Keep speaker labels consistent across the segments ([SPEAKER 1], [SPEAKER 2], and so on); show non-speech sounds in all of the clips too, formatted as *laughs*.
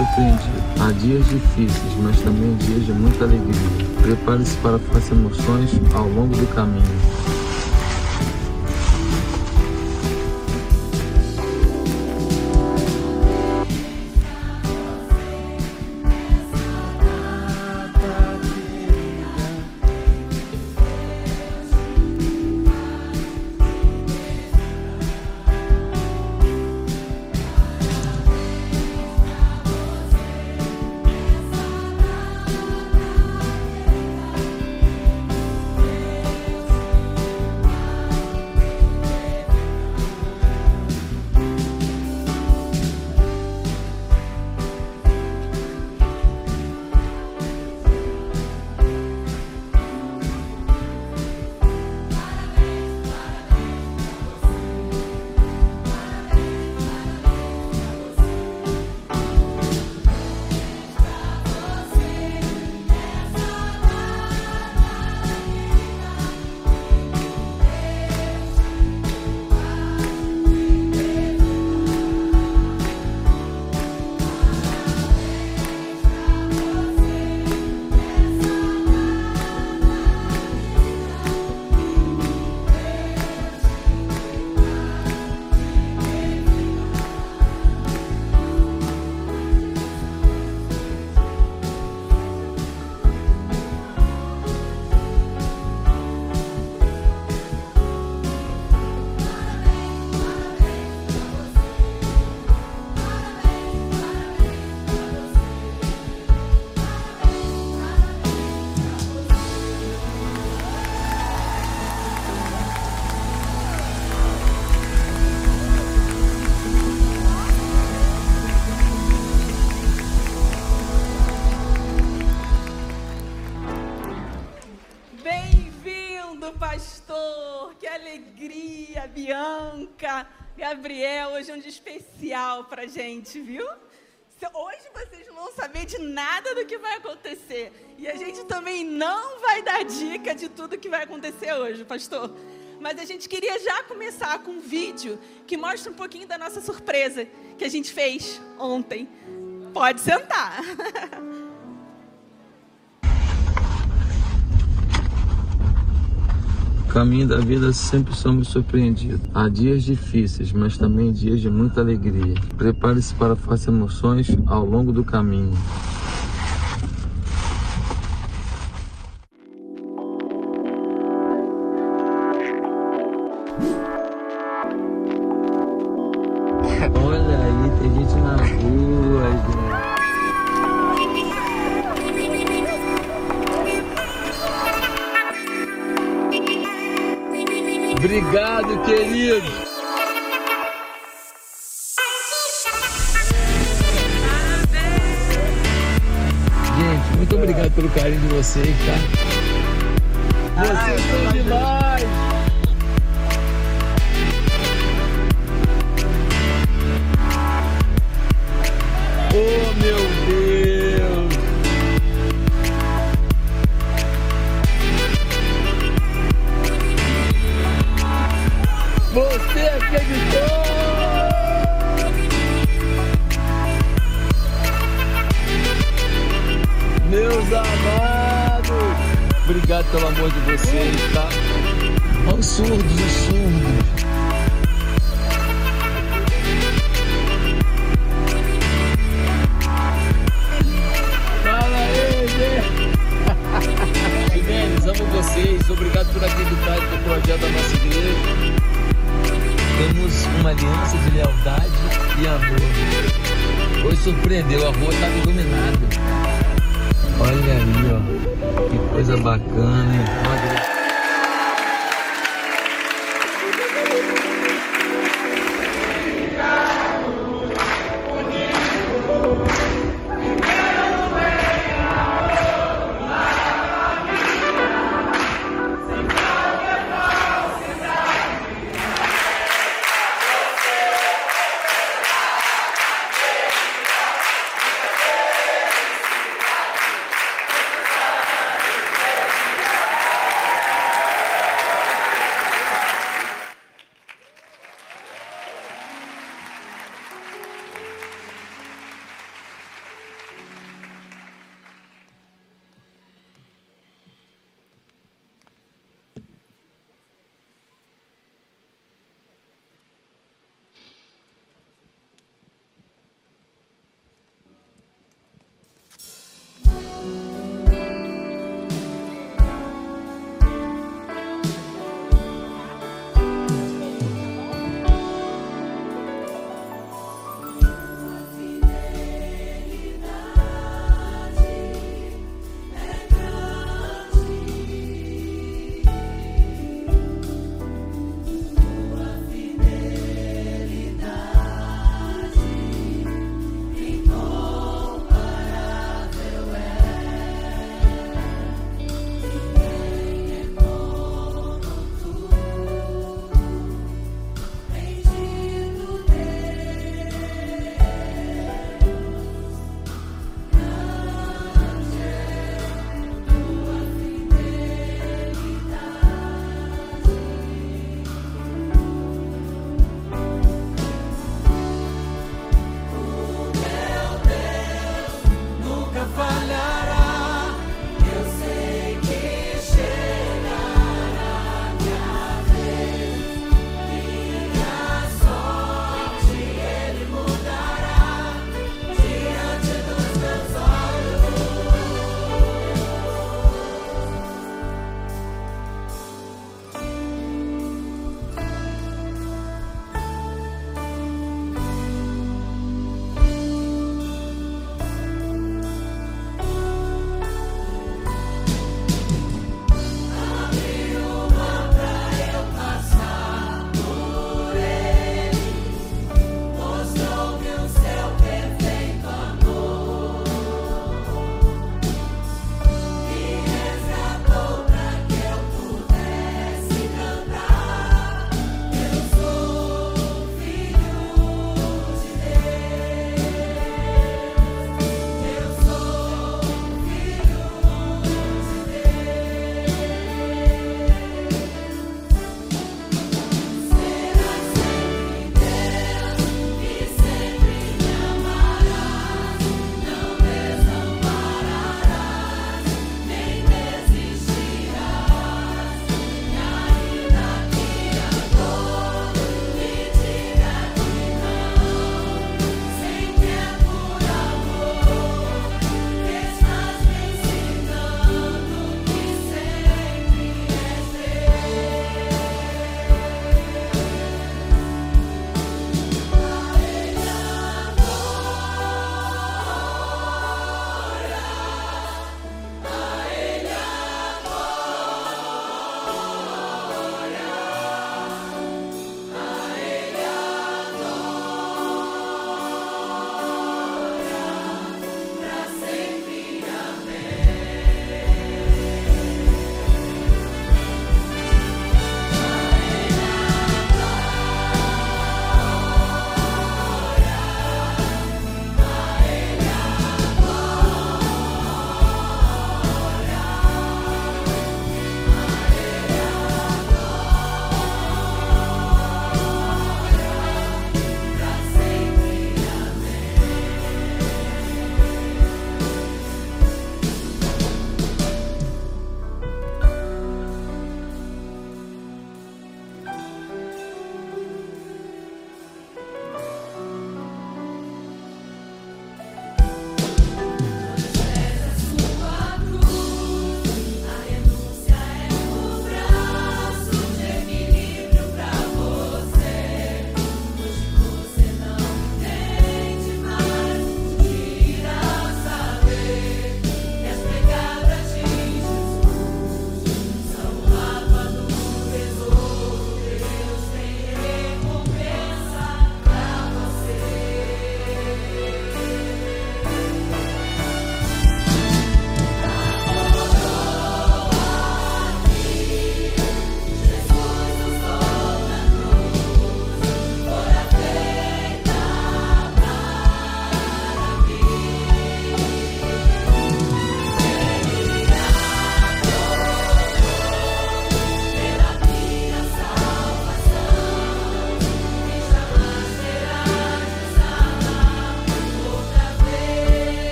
[SPEAKER 1] surpreendido. Há dias difíceis, mas também dias de muita alegria. Prepare-se para fortes emoções ao longo do caminho.
[SPEAKER 2] Gabriel, hoje é um dia especial para gente, viu? Hoje vocês não vão saber de nada do que vai acontecer. E a gente também não vai dar dica de tudo que vai acontecer hoje, pastor. Mas a gente queria já começar com um vídeo que mostra um pouquinho da nossa surpresa que a gente fez ontem. Pode sentar. *laughs*
[SPEAKER 1] caminho da vida sempre somos surpreendidos. Há dias difíceis, mas também dias de muita alegria. Prepare-se para fortes emoções ao longo do caminho. De aliança de lealdade e amor. Hoje surpreendeu, a rua estava iluminada. Olha aí, ó. Que coisa bacana, hein?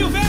[SPEAKER 1] Olha.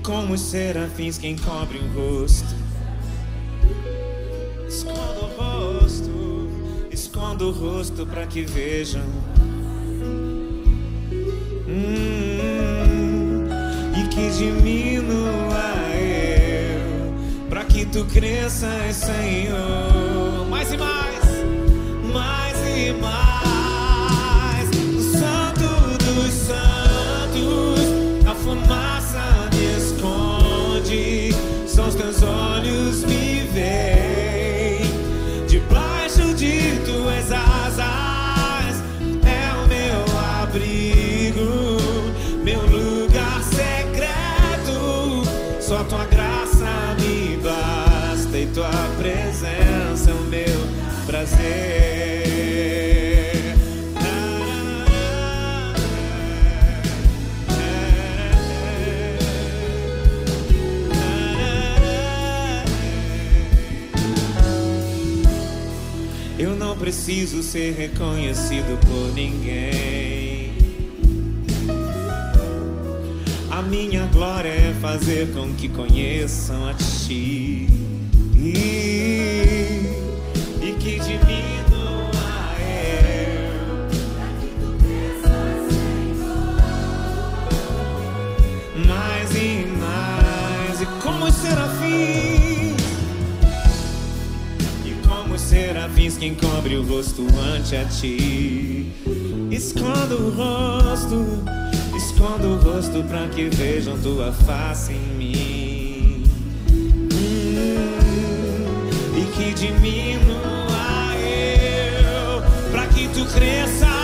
[SPEAKER 3] Como os serafins quem cobre o rosto. Escondo o rosto, escondo o rosto para que vejam. Hum, e que diminua eu, para que tu cresças, Senhor. Mais e mais, mais e mais. preciso ser reconhecido por ninguém. A minha glória é fazer com que conheçam a Ti e que diminua eu. Mais e mais, e como os serafins. Serafins que encobre o rosto ante a ti. Esconda o rosto, esconda o rosto para que vejam tua face em mim. Hum, e que diminua eu, para que tu cresça.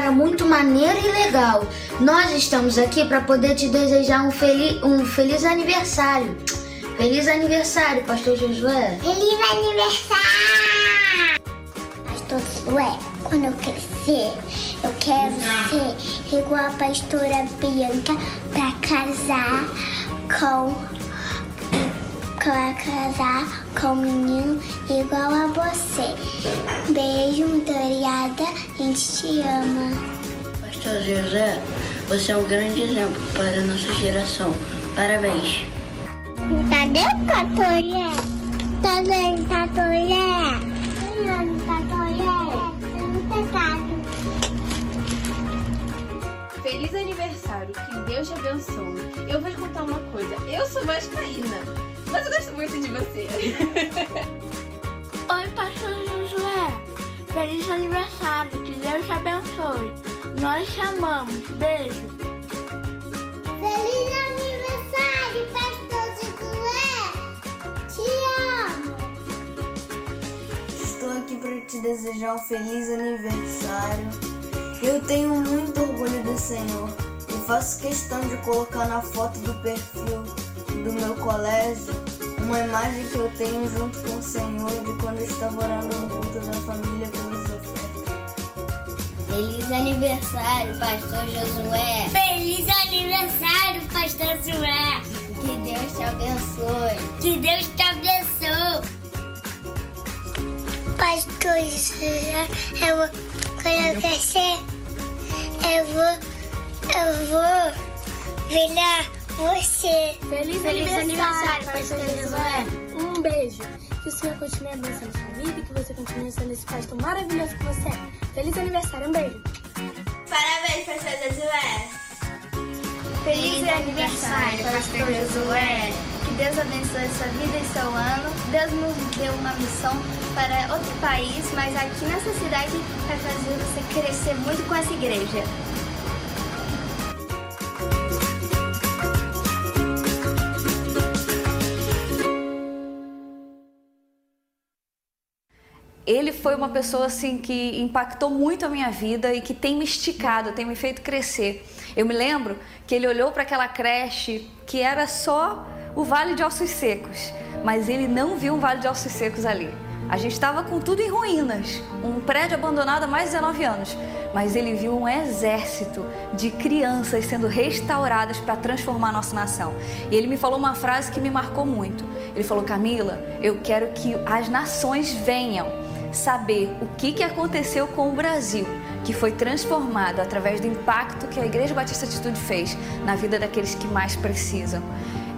[SPEAKER 4] cara muito maneiro e legal. Nós estamos aqui para poder te desejar um, fel um feliz aniversário. Feliz aniversário, Pastor Josué.
[SPEAKER 5] Feliz aniversário! Pastor Josué, quando eu crescer, eu quero ser igual a pastora Bianca para casar com para casar com um menino igual a você. Beijo, muito obrigada. A gente te ama.
[SPEAKER 6] Pastor José, você é um grande exemplo para a nossa geração. Parabéns.
[SPEAKER 5] Cadê o Catoré? Cadê o Catoré? Cadê o Catoré?
[SPEAKER 7] Feliz aniversário, que Deus te abençoe. Eu vou te contar uma coisa, eu sou vascaína, mas eu gosto muito de você. *laughs*
[SPEAKER 5] Oi, pastor Josué. Feliz aniversário. Abençoe. Nós te amamos. Beijo. Feliz aniversário, pastor Josué. Te amo.
[SPEAKER 8] Estou aqui para te desejar um feliz aniversário. Eu tenho muito orgulho do Senhor e faço questão de colocar na foto do perfil do meu colégio uma imagem que eu tenho junto com o Senhor de quando eu estava orando no culto da família.
[SPEAKER 5] Feliz aniversário, pastor Josué. Feliz aniversário, pastor Josué. Que Deus te abençoe. Que Deus te abençoe. Pastor Josué, eu vou, quando eu crescer, eu vou, eu vou virar você.
[SPEAKER 9] Feliz, aniversário, pastor Josué. Um beijo. Que o Senhor continue abençoando sua vida e que você continue sendo esse pastor maravilhoso que você é. Feliz aniversário, um beijo.
[SPEAKER 10] Parabéns, pastor Josué.
[SPEAKER 11] Feliz aniversário, pastor Josué. Que Deus abençoe sua vida e seu ano. Deus nos deu uma missão para outro país, mas aqui nessa cidade vai fazer você crescer muito com essa igreja.
[SPEAKER 12] Ele foi uma pessoa assim que impactou muito a minha vida e que tem me esticado, tem me feito crescer. Eu me lembro que ele olhou para aquela creche que era só o Vale de Ossos Secos, mas ele não viu um Vale de Ossos Secos ali. A gente estava com tudo em ruínas, um prédio abandonado há mais de 19 anos, mas ele viu um exército de crianças sendo restauradas para transformar nossa nação. E ele me falou uma frase que me marcou muito. Ele falou: Camila, eu quero que as nações venham saber o que, que aconteceu com o Brasil, que foi transformado através do impacto que a Igreja Batista Atitude fez na vida daqueles que mais precisam.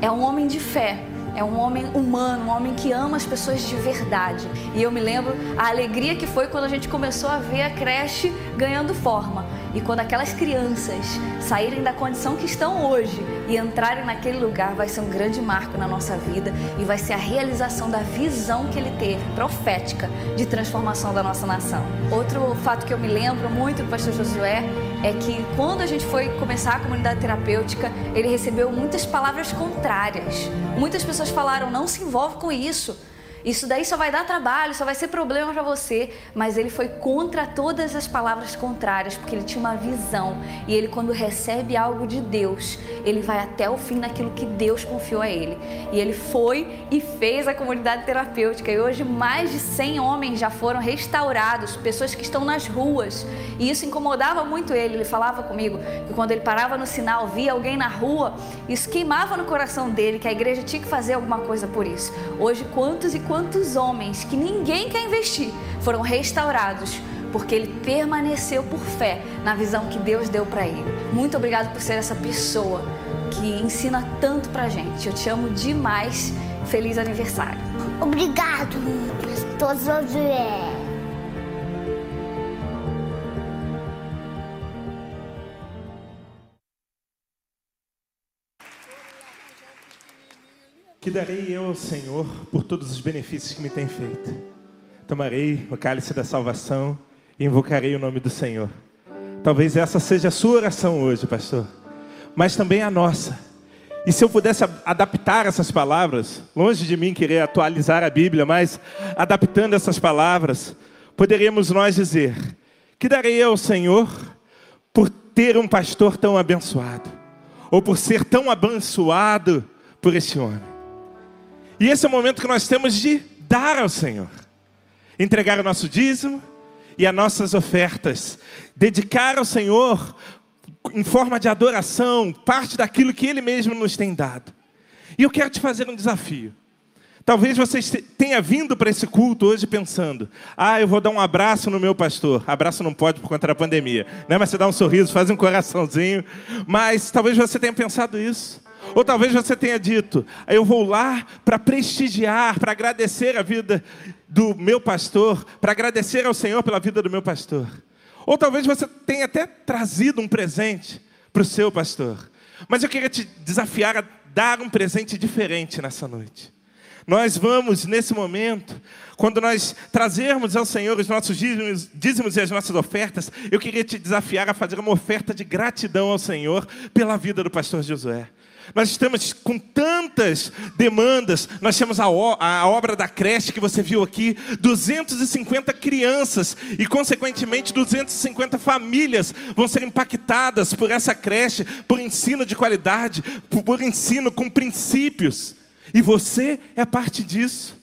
[SPEAKER 12] É um homem de fé, é um homem humano, um homem que ama as pessoas de verdade. E eu me lembro a alegria que foi quando a gente começou a ver a creche ganhando forma. E quando aquelas crianças saírem da condição que estão hoje e entrarem naquele lugar, vai ser um grande marco na nossa vida e vai ser a realização da visão que ele teve, profética, de transformação da nossa nação. Outro fato que eu me lembro muito do pastor Josué é que quando a gente foi começar a comunidade terapêutica, ele recebeu muitas palavras contrárias. Muitas pessoas falaram: não se envolve com isso. Isso daí só vai dar trabalho, só vai ser problema para você. Mas ele foi contra todas as palavras contrárias, porque ele tinha uma visão. E ele, quando recebe algo de Deus, ele vai até o fim naquilo que Deus confiou a ele. E ele foi e fez a comunidade terapêutica. E hoje, mais de 100 homens já foram restaurados, pessoas que estão nas ruas. E isso incomodava muito ele. Ele falava comigo que quando ele parava no sinal, via alguém na rua, isso queimava no coração dele, que a igreja tinha que fazer alguma coisa por isso. Hoje, quantos e quantos homens que ninguém quer investir foram restaurados porque ele permaneceu por fé na visão que Deus deu para ele. Muito obrigado por ser essa pessoa que ensina tanto pra gente. Eu te amo demais. Feliz aniversário.
[SPEAKER 5] Obrigado, pastor Josué.
[SPEAKER 13] Que darei eu ao Senhor por todos os benefícios que me tem feito? Tomarei o cálice da salvação e invocarei o nome do Senhor. Talvez essa seja a sua oração hoje, pastor, mas também a nossa. E se eu pudesse adaptar essas palavras, longe de mim querer atualizar a Bíblia, mas adaptando essas palavras, poderíamos nós dizer: Que darei ao Senhor por ter um pastor tão abençoado, ou por ser tão abençoado por esse homem. E esse é o momento que nós temos de dar ao Senhor, entregar o nosso dízimo e as nossas ofertas, dedicar ao Senhor em forma de adoração, parte daquilo que Ele mesmo nos tem dado. E eu quero te fazer um desafio. Talvez você tenha vindo para esse culto hoje pensando: ah, eu vou dar um abraço no meu pastor. Abraço não pode por conta da pandemia, né? mas você dá um sorriso, faz um coraçãozinho. Mas talvez você tenha pensado isso. Ou talvez você tenha dito: eu vou lá para prestigiar, para agradecer a vida do meu pastor, para agradecer ao Senhor pela vida do meu pastor. Ou talvez você tenha até trazido um presente para o seu pastor. Mas eu queria te desafiar a dar um presente diferente nessa noite. Nós vamos, nesse momento, quando nós trazermos ao Senhor os nossos dízimos, dízimos, e as nossas ofertas, eu queria te desafiar a fazer uma oferta de gratidão ao Senhor pela vida do pastor Josué. Nós estamos com tantas demandas. Nós temos a, a, obra da creche que você viu aqui, 250 crianças e, consequentemente, 250 famílias vão ser impactadas por essa creche, por ensino de qualidade, por, por ensino com princípios. E você é parte disso.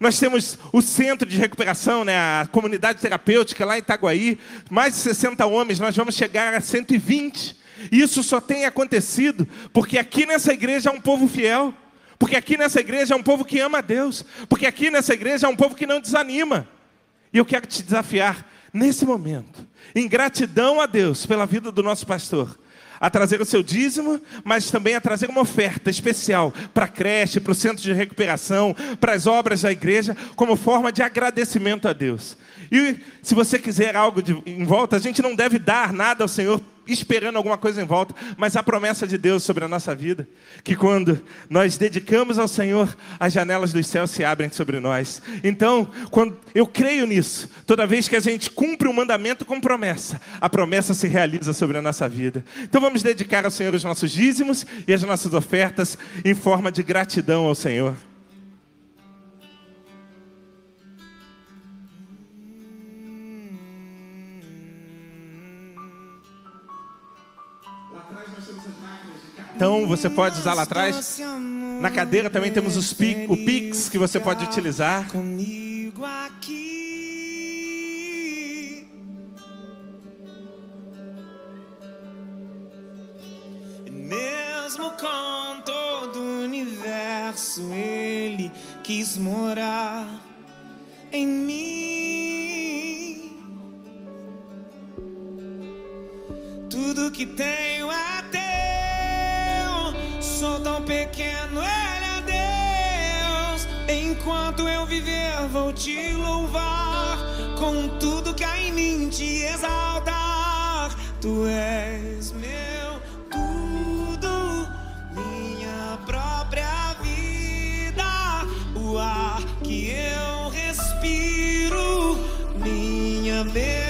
[SPEAKER 13] Nós temos o centro de recuperação, né, a comunidade terapêutica lá em Itaguaí, mais de 60 homens, nós vamos chegar a 120. Isso só tem acontecido porque aqui nessa igreja há um povo fiel, porque aqui nessa igreja há um povo que ama a Deus, porque aqui nessa igreja há um povo que não desanima. E eu quero te desafiar nesse momento, em gratidão a Deus pela vida do nosso pastor, a trazer o seu dízimo, mas também a trazer uma oferta especial para a creche, para o centro de recuperação, para as obras da igreja, como forma de agradecimento a Deus. E se você quiser algo de, em volta, a gente não deve dar nada ao Senhor esperando alguma coisa em volta, mas a promessa de Deus sobre a nossa vida, que quando nós dedicamos ao Senhor, as janelas dos céus se abrem sobre nós. Então, quando eu creio nisso, toda vez que a gente cumpre um mandamento com promessa, a promessa se realiza sobre a nossa vida. Então vamos dedicar ao Senhor os nossos dízimos e as nossas ofertas em forma de gratidão ao Senhor. Então você pode usar lá atrás. Na cadeira também temos os pic, o Pix que você pode utilizar. Comigo aqui.
[SPEAKER 3] Mesmo com todo o universo, ele quis morar em mim. Tudo que tenho é sou tão pequeno, ele é Deus. Enquanto eu viver, vou te louvar. Com tudo que há em mim te exaltar. Tu és meu tudo, minha própria vida. O ar que eu respiro, minha melodia.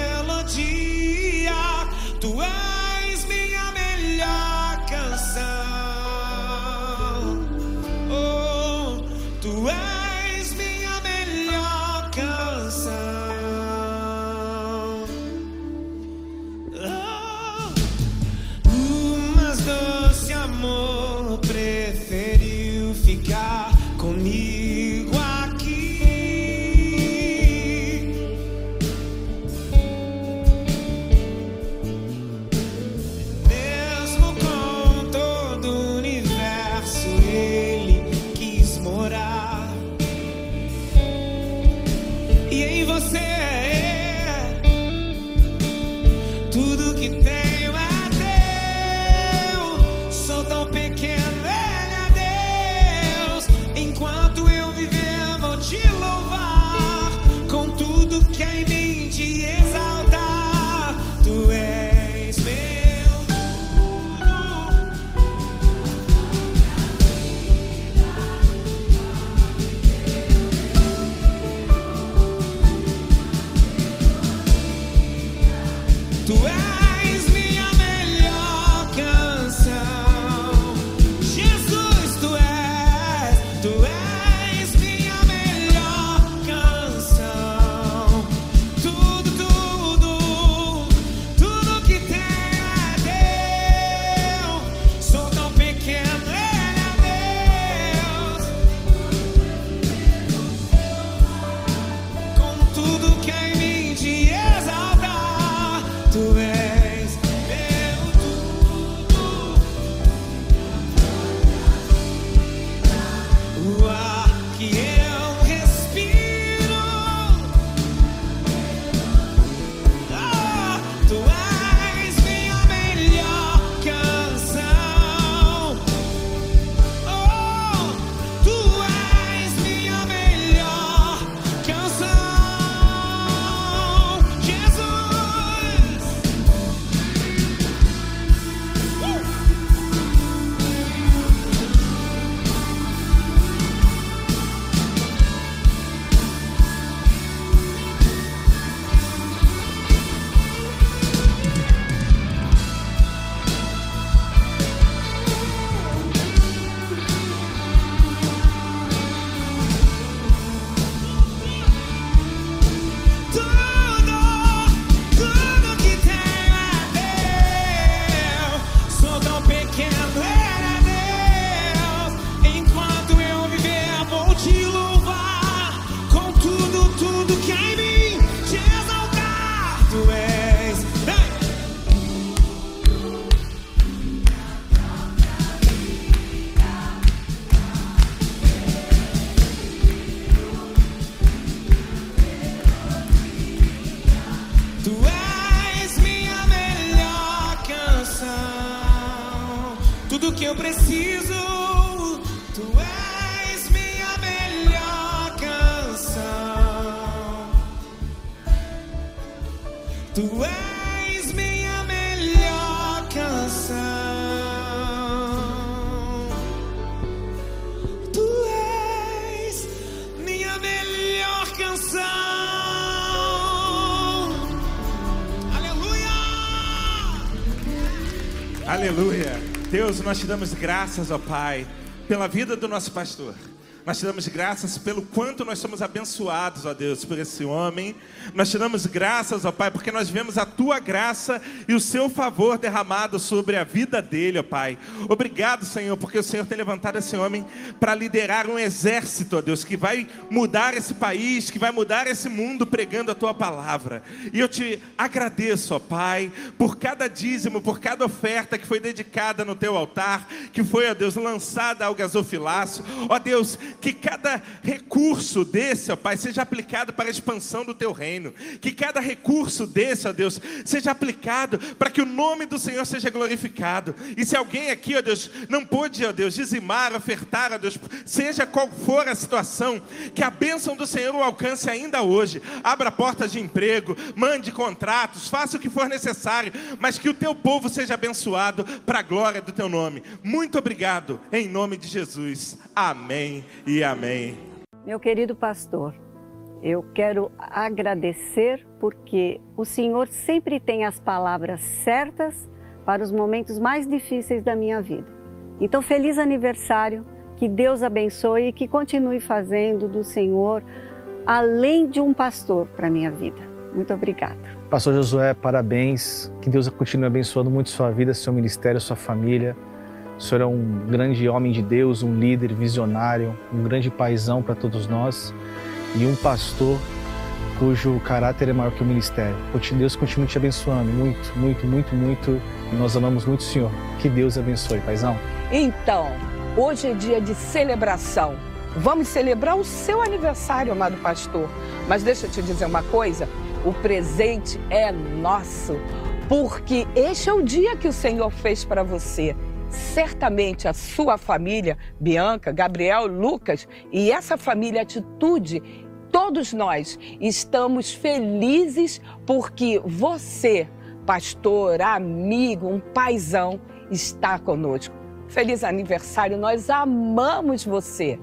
[SPEAKER 13] Nós te damos graças, ó Pai, pela vida do nosso pastor. Nós te damos graças pelo quanto nós somos abençoados, ó Deus, por esse homem. Nós te damos graças, ó Pai, porque nós vemos a tua graça e o seu favor derramado sobre a vida dele, ó Pai. Obrigado, Senhor, porque o Senhor tem levantado esse homem para liderar um exército, ó Deus, que vai mudar esse país, que vai mudar esse mundo pregando a tua palavra. E eu te agradeço, ó Pai, por cada dízimo, por cada oferta que foi dedicada no teu altar, que foi, ó Deus, lançada ao gasofilácio. Ó Deus, que cada recurso desse, ó Pai, seja aplicado para a expansão do teu reino. Que cada recurso desse, ó Deus, seja aplicado para que o nome do Senhor seja glorificado. E se alguém aqui, ó Deus, não pôde, ó Deus, dizimar, ofertar, ó Deus, seja qual for a situação, que a bênção do Senhor o alcance ainda hoje. Abra portas de emprego, mande contratos, faça o que for necessário, mas que o teu povo seja abençoado para a glória do teu nome. Muito obrigado, em nome de Jesus. Amém e amém.
[SPEAKER 14] Meu querido pastor, eu quero agradecer porque o Senhor sempre tem as palavras certas para os momentos mais difíceis da minha vida. Então, feliz aniversário, que Deus abençoe e que continue fazendo do Senhor além de um pastor para a minha vida. Muito obrigada.
[SPEAKER 15] Pastor Josué, parabéns. Que Deus continue abençoando muito sua vida, seu ministério, sua família. O senhor é um grande homem de Deus, um líder visionário, um grande paizão para todos nós e um pastor cujo caráter é maior que o ministério. Deus continue te abençoando muito, muito, muito, muito. Nós amamos muito o Senhor. Que Deus abençoe, paizão.
[SPEAKER 16] Então, hoje é dia de celebração. Vamos celebrar o seu aniversário, amado pastor. Mas deixa eu te dizer uma coisa: o presente é nosso, porque este é o dia que o Senhor fez para você certamente a sua família, Bianca, Gabriel, Lucas e essa família Atitude, todos nós estamos felizes porque você, pastor, amigo, um paizão, está conosco. Feliz aniversário, nós amamos você.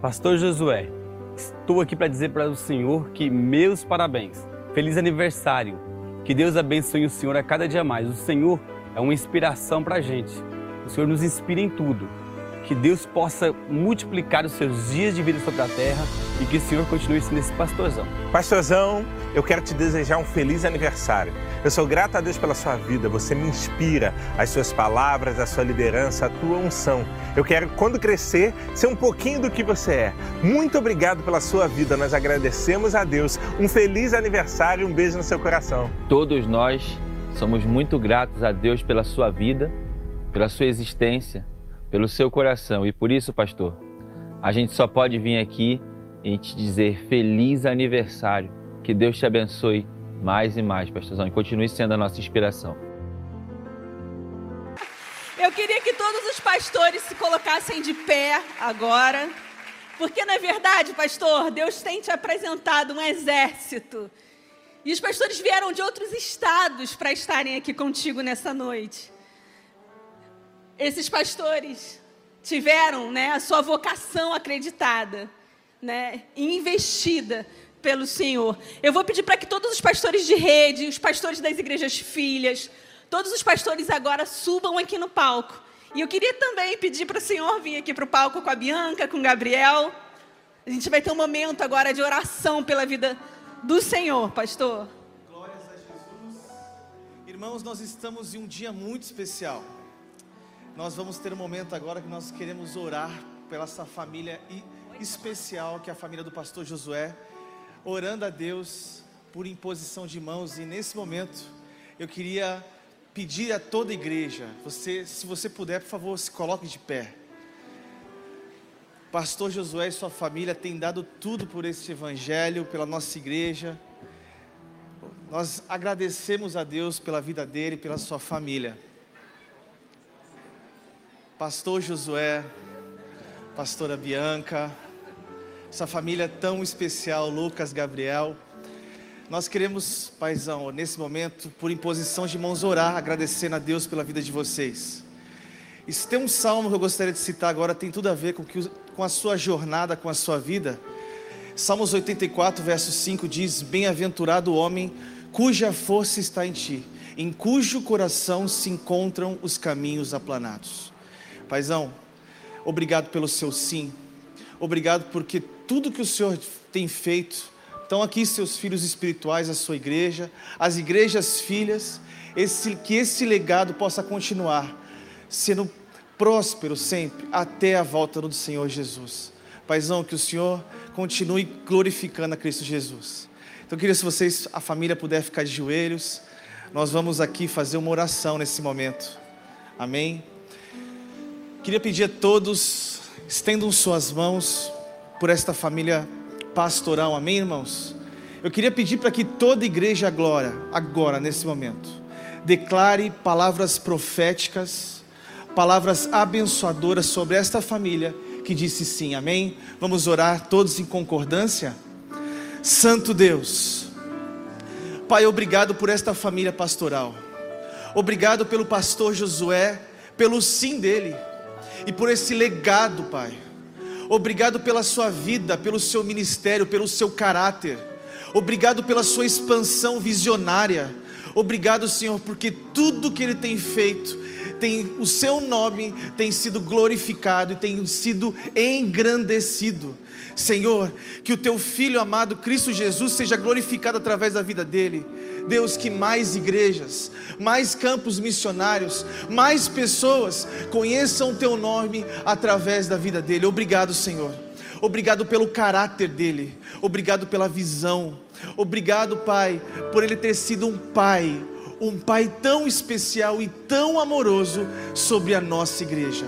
[SPEAKER 17] Pastor Josué, estou aqui para dizer para o Senhor que meus parabéns. Feliz aniversário. Que Deus abençoe o Senhor a cada dia mais. O Senhor é uma inspiração para a gente. O Senhor nos inspira em tudo. Que Deus possa multiplicar os seus dias de vida sobre a terra e que o Senhor continue sendo esse pastorzão.
[SPEAKER 13] Pastorzão, eu quero te desejar um feliz aniversário. Eu sou grato a Deus pela sua vida, você me inspira, as suas palavras, a sua liderança, a tua unção. Eu quero, quando crescer, ser um pouquinho do que você é. Muito obrigado pela sua vida, nós agradecemos a Deus. Um feliz aniversário, um beijo no seu coração.
[SPEAKER 18] Todos nós somos muito gratos a Deus pela sua vida, pela sua existência, pelo seu coração. E por isso, pastor, a gente só pode vir aqui e te dizer feliz aniversário. Que Deus te abençoe mais e mais, pastorzão, e continue sendo a nossa inspiração.
[SPEAKER 2] Eu queria que todos os pastores se colocassem de pé agora, porque na verdade, pastor, Deus tem te apresentado um exército. E os pastores vieram de outros estados para estarem aqui contigo nessa noite. Esses pastores tiveram, né, a sua vocação acreditada, né, e investida pelo Senhor. Eu vou pedir para que todos os pastores de rede, os pastores das igrejas filhas, todos os pastores agora subam aqui no palco. E eu queria também pedir para o Senhor vir aqui para o palco com a Bianca, com o Gabriel. A gente vai ter um momento agora de oração pela vida do Senhor, pastor.
[SPEAKER 19] Glórias a Jesus. Irmãos, nós estamos em um dia muito especial. Nós vamos ter um momento agora que nós queremos orar pela essa família especial, que é a família do pastor Josué orando a Deus por imposição de mãos e nesse momento eu queria pedir a toda a igreja, você, se você puder, por favor, se coloque de pé. Pastor Josué e sua família têm dado tudo por esse evangelho, pela nossa igreja. Nós agradecemos a Deus pela vida dele, pela sua família. Pastor Josué, Pastora Bianca, essa família tão especial, Lucas, Gabriel. Nós queremos, paizão, nesse momento, por imposição de mãos, orar, agradecendo a Deus pela vida de vocês. Se tem um salmo que eu gostaria de citar agora, tem tudo a ver com, que, com a sua jornada, com a sua vida. Salmos 84, verso 5 diz: Bem-aventurado o homem cuja força está em ti, em cujo coração se encontram os caminhos aplanados. Paizão, obrigado pelo seu sim, obrigado porque tudo que o Senhor tem feito, estão aqui seus filhos espirituais, a sua igreja, as igrejas filhas, esse, que esse legado possa continuar sendo próspero sempre até a volta do Senhor Jesus. Paizão, que o Senhor continue glorificando a Cristo Jesus. Então eu queria se vocês, a família puder ficar de joelhos, nós vamos aqui fazer uma oração nesse momento. Amém. Queria pedir a todos, estendam suas mãos por esta família pastoral, amém, irmãos? Eu queria pedir para que toda igreja agora, agora, nesse momento, declare palavras proféticas, palavras abençoadoras sobre esta família que disse sim, amém? Vamos orar todos em concordância? Santo Deus, Pai, obrigado por esta família pastoral, obrigado pelo pastor Josué, pelo sim dele e por esse legado, Pai Obrigado pela sua vida, pelo seu ministério, pelo seu caráter. Obrigado pela sua expansão visionária. Obrigado, Senhor, porque tudo que ele tem feito, tem o seu nome tem sido glorificado e tem sido engrandecido. Senhor, que o teu filho amado Cristo Jesus seja glorificado através da vida dele. Deus, que mais igrejas, mais campos missionários, mais pessoas conheçam o teu nome através da vida dele. Obrigado, Senhor. Obrigado pelo caráter dele. Obrigado pela visão. Obrigado, Pai, por ele ter sido um pai, um pai tão especial e tão amoroso sobre a nossa igreja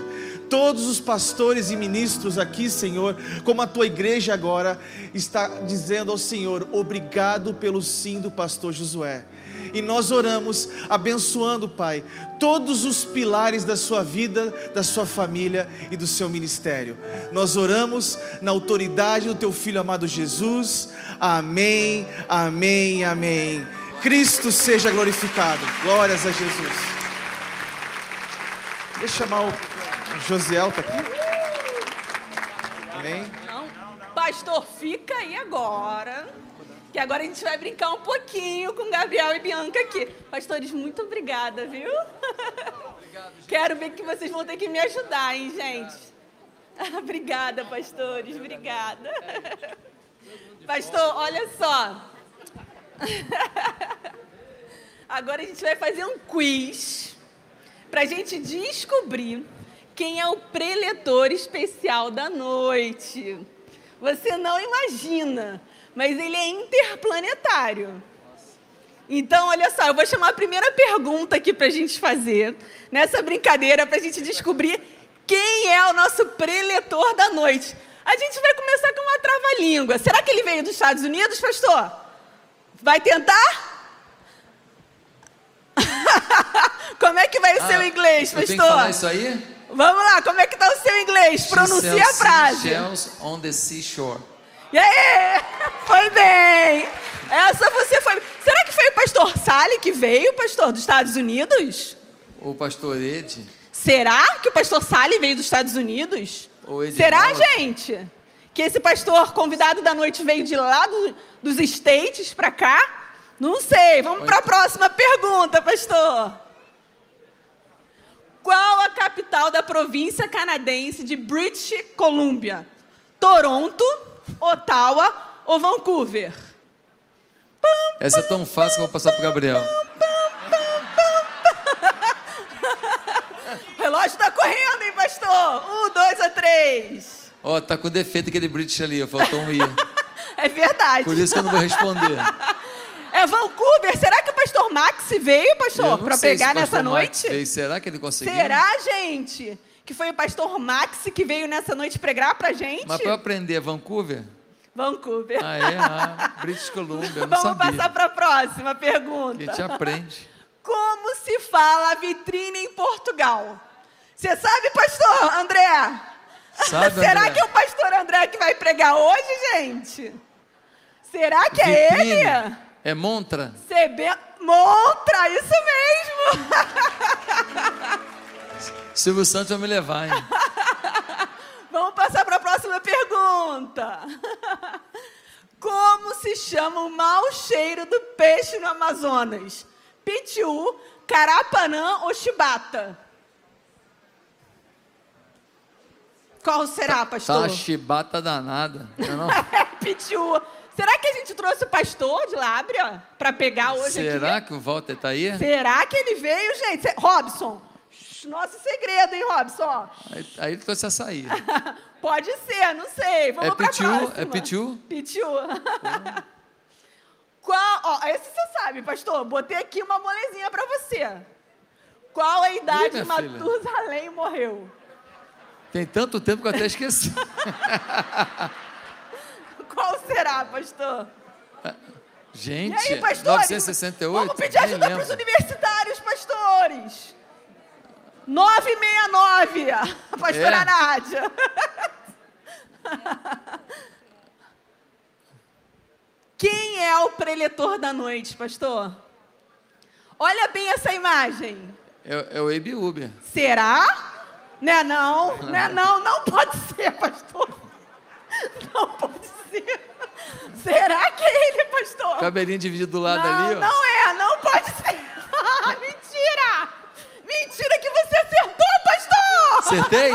[SPEAKER 19] todos os pastores e ministros aqui, Senhor, como a tua igreja agora está dizendo ao Senhor, obrigado pelo sim do pastor Josué. E nós oramos, abençoando, Pai, todos os pilares da sua vida, da sua família e do seu ministério. Nós oramos na autoridade do teu filho amado Jesus. Amém, amém, amém. Cristo seja glorificado. Glórias a Jesus. Deixa eu chamar o Josiel está aqui? Amém?
[SPEAKER 2] Não. Pastor, fica aí agora. Que agora a gente vai brincar um pouquinho com Gabriel e Bianca aqui. Pastores, muito obrigada, viu? Obrigado, Quero ver que vocês vão ter que me ajudar, hein, gente? *laughs* obrigada, pastores, obrigada. Pastor, olha só. *laughs* Agora a gente vai fazer um quiz para a gente descobrir quem é o preletor especial da noite. Você não imagina, mas ele é interplanetário. Então, olha só, eu vou chamar a primeira pergunta aqui para a gente fazer, nessa brincadeira, para a gente descobrir quem é o nosso preletor da noite. A gente vai começar com uma trava-língua. Será que ele veio dos Estados Unidos, pastor? Vai tentar? *laughs* Como é que vai o ah, seu inglês, pastor? Tenho que
[SPEAKER 20] falar isso aí?
[SPEAKER 2] Vamos lá, como é que tá o seu inglês? Pronuncia a frase.
[SPEAKER 20] Shells on the seashore.
[SPEAKER 2] E aí? *laughs* Foi bem. Essa você foi. Será que foi o pastor Sally que veio, pastor, dos Estados Unidos?
[SPEAKER 20] O pastor Ed?
[SPEAKER 2] Será que o pastor Sally veio dos Estados Unidos? Será, gente? Que esse pastor convidado da noite veio de lá do, dos States para cá? Não sei. Vamos para a próxima pergunta, pastor. Qual a capital da província canadense de British Columbia? Toronto, Ottawa ou Vancouver?
[SPEAKER 20] Essa é tão fácil que eu vou passar para Gabriel. *laughs*
[SPEAKER 2] o relógio está correndo, hein, pastor? Um, dois ou três?
[SPEAKER 20] Ó, oh, tá com defeito aquele British ali, faltou um i. *laughs*
[SPEAKER 2] é verdade.
[SPEAKER 20] Por isso que eu não vou responder. *laughs*
[SPEAKER 2] É Vancouver. Será que o pastor Max veio, pastor, para pregar nessa noite?
[SPEAKER 20] Veio. Será que ele conseguiu?
[SPEAKER 2] Será, gente? Que foi o pastor Max que veio nessa noite pregar pra gente?
[SPEAKER 20] Mas para aprender, Vancouver?
[SPEAKER 2] Vancouver.
[SPEAKER 20] Ah, é? Ah, British *laughs* Columbia,
[SPEAKER 2] Vamos
[SPEAKER 20] sabia.
[SPEAKER 2] passar para a próxima pergunta.
[SPEAKER 20] A gente aprende.
[SPEAKER 2] Como se fala vitrine em Portugal? Você sabe, pastor André?
[SPEAKER 20] Sabe, *laughs*
[SPEAKER 2] Será
[SPEAKER 20] André?
[SPEAKER 2] que é o pastor André que vai pregar hoje, gente? Será que é
[SPEAKER 20] Vitrine.
[SPEAKER 2] ele?
[SPEAKER 20] É montra?
[SPEAKER 2] CB Montra, isso mesmo! *laughs*
[SPEAKER 20] Silvio Santos vai me levar, hein? *laughs*
[SPEAKER 2] Vamos passar para a próxima pergunta. Como se chama o mau cheiro do peixe no Amazonas? Pitiu, carapanã ou chibata? Qual será,
[SPEAKER 20] Tá
[SPEAKER 2] pastor?
[SPEAKER 20] uma chibata danada. Não, é não? *laughs*
[SPEAKER 2] Pitiu. Será que a gente trouxe o pastor de Lábria para pegar hoje
[SPEAKER 20] Será
[SPEAKER 2] aqui?
[SPEAKER 20] que o Walter tá aí?
[SPEAKER 2] Será que ele veio, gente? Robson, nosso segredo, hein, Robson?
[SPEAKER 20] Aí, aí ele trouxe açaí. *laughs*
[SPEAKER 2] Pode ser, não sei. Vamos
[SPEAKER 20] É
[SPEAKER 2] pra
[SPEAKER 20] pitiu?
[SPEAKER 2] próxima.
[SPEAKER 20] É pitiu?
[SPEAKER 2] Pitiu. Qual, ó, esse você sabe, pastor. Botei aqui uma molezinha pra você. Qual a idade
[SPEAKER 20] Ih.
[SPEAKER 2] Matusalém morreu?
[SPEAKER 20] Tem tanto tempo que eu até esqueci. *laughs*
[SPEAKER 2] Qual será, pastor?
[SPEAKER 20] Gente,
[SPEAKER 2] e aí, pastor?
[SPEAKER 20] 968?
[SPEAKER 2] Vamos pedir ajuda
[SPEAKER 20] lembro.
[SPEAKER 2] pros universitários, pastores. 969, a *laughs* pastora
[SPEAKER 20] É?
[SPEAKER 2] Nádia. Quem é o preletor da noite, pastor? Olha bem essa imagem.
[SPEAKER 20] É, é o Abe Uber.
[SPEAKER 2] Será? Né não? Né não? Não pode ser, pastor. Não pode ser. Será que é ele, pastor?
[SPEAKER 20] Cabelinho dividido do lado
[SPEAKER 2] não,
[SPEAKER 20] ali, ó.
[SPEAKER 2] não é, não pode ser. Ah, *laughs* Mentira! Mentira que você acertou, pastor!
[SPEAKER 20] Acertei?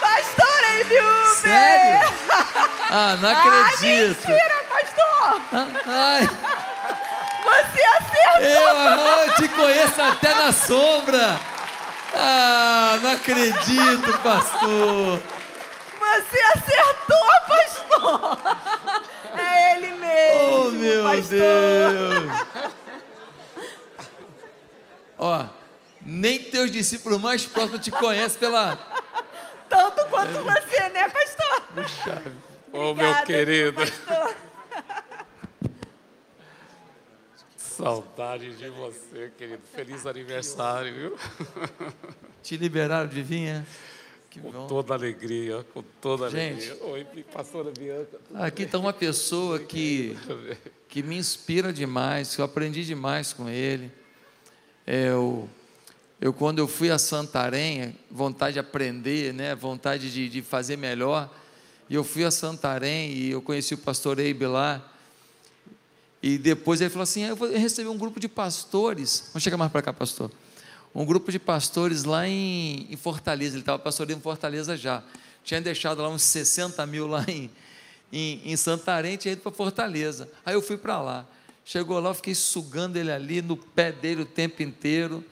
[SPEAKER 2] Pastor Abe
[SPEAKER 20] Sério? Ah, não acredito.
[SPEAKER 2] Ah, mentira, pastor!
[SPEAKER 20] Ai,
[SPEAKER 2] Você acertou!
[SPEAKER 20] eu, eu te conheço até na sombra. Ah, não acredito, pastor.
[SPEAKER 2] Você acertou, pastor! É ele mesmo,
[SPEAKER 20] Oh, meu
[SPEAKER 2] pastor!
[SPEAKER 20] Deus. Ó, nem teus discípulos mais próximos te conhecem pela...
[SPEAKER 2] Tanto quanto você, né, pastor?
[SPEAKER 20] Puxa,
[SPEAKER 21] Ô, meu
[SPEAKER 2] Obrigada,
[SPEAKER 21] querido.
[SPEAKER 2] pastor.
[SPEAKER 21] Saudade de você, querido. Feliz aniversário, viu?
[SPEAKER 20] Te liberaram de vir, é? Que
[SPEAKER 21] com
[SPEAKER 20] bom.
[SPEAKER 21] toda alegria, com toda
[SPEAKER 20] Gente.
[SPEAKER 21] alegria. Oi, pastora Bianca.
[SPEAKER 20] Aqui está uma pessoa que, que me inspira demais, que eu aprendi demais com ele. É, Eu, eu quando eu fui a Santarém, vontade de aprender, né, vontade de, de fazer melhor, e eu fui a Santarém e eu conheci o pastor Eibe lá, e depois ele falou assim, "Ah, eu vou receber um grupo de pastores, vamos chegar mais para cá, pastor, um grupo de pastores lá em, em Fortaleza, ele estava pastoreando em Fortaleza já, tinha deixado lá uns 60 mil lá em, em, em Santarém, tinha ido para Fortaleza, aí eu fui para lá, chegou lá, eu fiquei sugando ele ali no pé dele o tempo inteiro,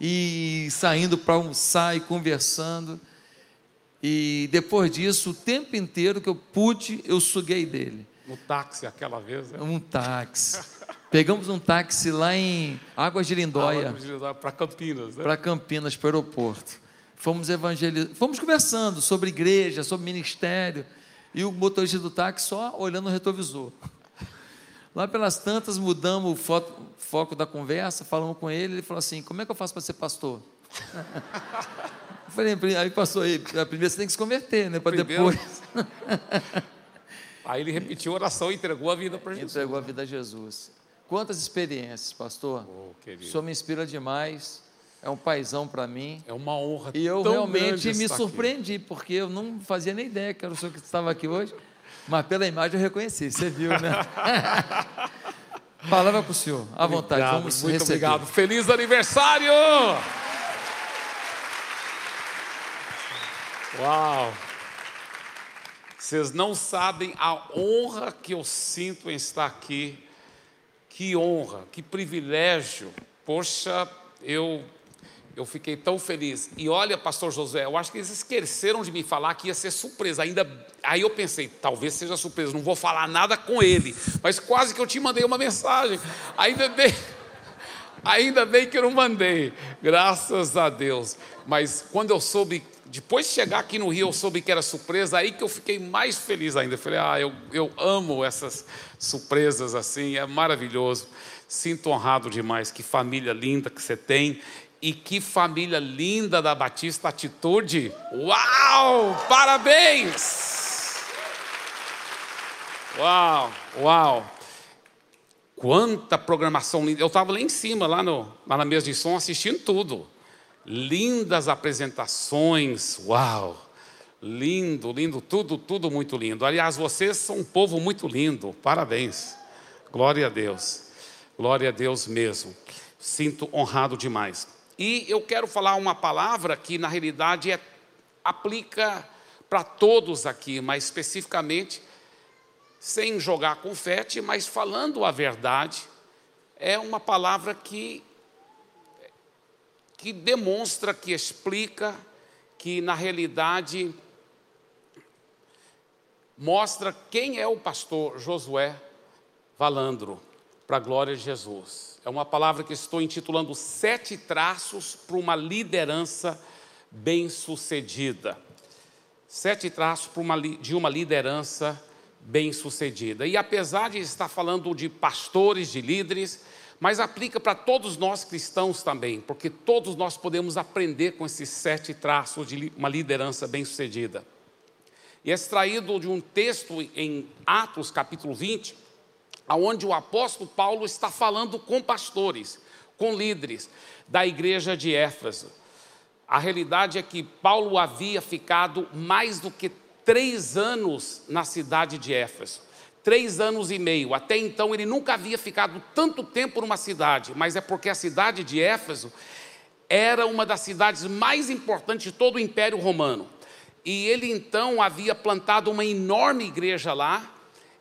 [SPEAKER 20] e saindo para almoçar e conversando, e depois disso, o tempo inteiro que eu pude, eu suguei dele.
[SPEAKER 21] No táxi aquela vez, né?
[SPEAKER 20] Um táxi. Pegamos um táxi lá em Águas de Lindóia
[SPEAKER 21] Para Campinas, né?
[SPEAKER 20] para Campinas, para o aeroporto. Fomos evangelizar, fomos conversando sobre igreja, sobre ministério, e o motorista do táxi só olhando o retrovisor. Lá pelas tantas mudamos o foto- foco da conversa, falamos com ele, ele falou assim: "Como é que eu faço para ser pastor?" *laughs* Eu falei, aí pastor, aí, primeiro você tem que se converter, né, para depois *laughs*
[SPEAKER 21] Aí ele repetiu a oração e entregou a vida para Jesus.
[SPEAKER 20] entregou a vida a Jesus. Quantas experiências, pastor?
[SPEAKER 21] querido.
[SPEAKER 20] o senhor me inspira demais. É um paizão para mim.
[SPEAKER 21] É uma honra
[SPEAKER 20] E eu realmente me
[SPEAKER 21] estar aqui.
[SPEAKER 20] surpreendi, porque eu não fazia nem ideia que era o senhor que estava aqui hoje. Mas pela imagem eu reconheci, você viu, né? *laughs* Palavra para o senhor, à vontade,
[SPEAKER 21] Obrigado,
[SPEAKER 20] vamos
[SPEAKER 21] muito
[SPEAKER 20] receber.
[SPEAKER 21] obrigado. Feliz aniversário! Uau! Vocês não sabem a honra que eu sinto em estar aqui. Que honra, que privilégio. Poxa, eu eu fiquei tão feliz. E olha, pastor Josué, eu acho que eles esqueceram de me falar que ia ser surpresa. Ainda aí eu pensei, talvez seja surpresa, não vou falar nada com ele, mas quase que eu te mandei uma mensagem. Ainda bem *laughs* Ainda bem que eu não mandei, graças a Deus. Mas quando eu soube, depois de chegar aqui no Rio, eu soube que era surpresa, aí que eu fiquei mais feliz ainda. Eu falei, ah, eu, eu amo essas surpresas assim, é maravilhoso. Sinto honrado demais, que família linda que você tem. E que família linda da Batista Atitude. Uau! Parabéns! Uau, uau. Quanta programação linda. Eu estava lá em cima, lá, no, lá na mesa de som, assistindo tudo. Lindas apresentações. Uau! Lindo, lindo, tudo, tudo muito lindo. Aliás, vocês são um povo muito lindo. Parabéns. Glória a Deus. Glória a Deus mesmo. Sinto honrado demais. E eu quero falar uma palavra que na realidade é, aplica para todos aqui, mas especificamente, sem jogar confete, mas falando a verdade, é uma palavra que, que demonstra, que explica, que na realidade mostra quem é o pastor Josué Valandro, para a glória de Jesus. É uma palavra que estou intitulando Sete Traços para uma Liderança Bem-Sucedida. Sete traços uma, de uma liderança bem-sucedida. E apesar de estar falando de pastores, de líderes, mas aplica para todos nós cristãos também, porque todos nós podemos aprender com esses sete traços de uma liderança bem-sucedida. E é extraído de um texto em Atos, capítulo 20, aonde o apóstolo Paulo está falando com pastores, com líderes da igreja de Éfeso. A realidade é que Paulo havia ficado mais do que três anos na cidade de Éfeso. Três anos e meio. Até então ele nunca havia ficado tanto tempo numa cidade, mas é porque a cidade de Éfeso era uma das cidades mais importantes de todo o Império Romano. E ele então havia plantado uma enorme igreja lá,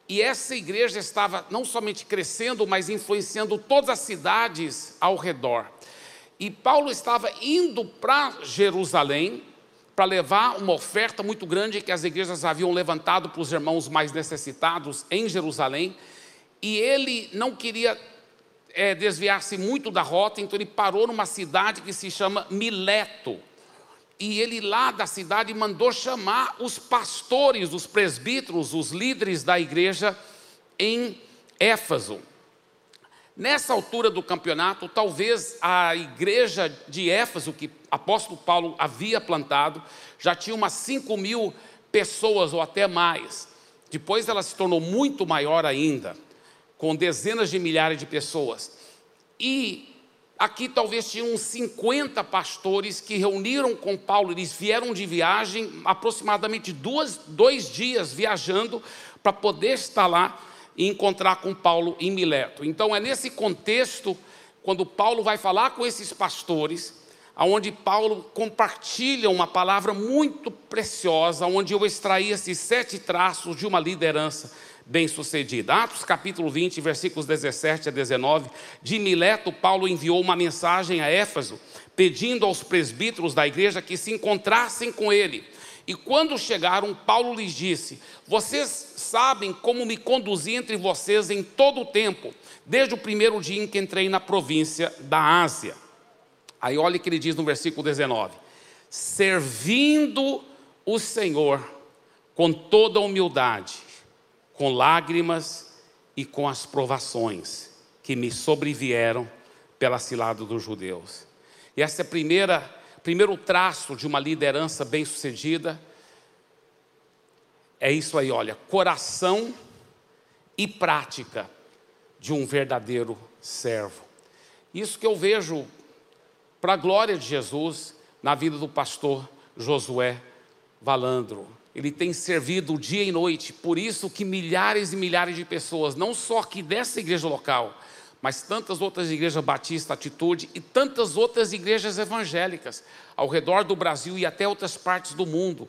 [SPEAKER 21] e essa igreja estava não somente crescendo, mas influenciando todas as cidades ao redor. E Paulo estava indo para Jerusalém para levar uma oferta muito grande que as igrejas haviam levantado para os irmãos mais necessitados em Jerusalém. E ele não queria é, desviar-se muito da rota, então ele parou numa cidade que se chama Mileto e ele lá da cidade mandou chamar os pastores, os presbíteros, os líderes da igreja em Éfaso. Nessa altura do campeonato, talvez a igreja de Éfaso, que apóstolo Paulo havia plantado, já tinha umas 5 mil pessoas ou até mais. Depois ela se tornou muito maior ainda, com dezenas de milhares de pessoas. E Aqui talvez tinham uns 50 pastores que reuniram com Paulo, eles vieram de viagem, aproximadamente duas, dois dias viajando, para poder estar lá e encontrar com Paulo em Mileto. Então é nesse contexto, quando Paulo vai falar com esses pastores, aonde Paulo compartilha uma palavra muito preciosa, onde eu extraí esses sete traços de uma liderança bem-sucedida. Atos capítulo 20, versículos 17 a 19. De Mileto, Paulo enviou uma mensagem a Éfaso, pedindo aos presbíteros da igreja que se encontrassem com ele. E quando chegaram, Paulo lhes disse: Vocês sabem como me conduzi entre vocês em todo o tempo, desde o primeiro dia em que entrei na província da Ásia. Aí olha o que ele diz no versículo 19: Servindo o Senhor com toda humildade com lágrimas e com as provações que me sobrevieram pela cilada dos judeus. E esse é primeira, primeiro traço de uma liderança bem-sucedida. É isso aí, olha, coração e prática de um verdadeiro servo. Isso que eu vejo para a glória de Jesus na vida do pastor Josué Valandro ele tem servido dia e noite, por isso que milhares e milhares de pessoas, não só aqui dessa igreja local, mas tantas outras igrejas Batista Atitude e tantas outras igrejas evangélicas ao redor do Brasil e até outras partes do mundo,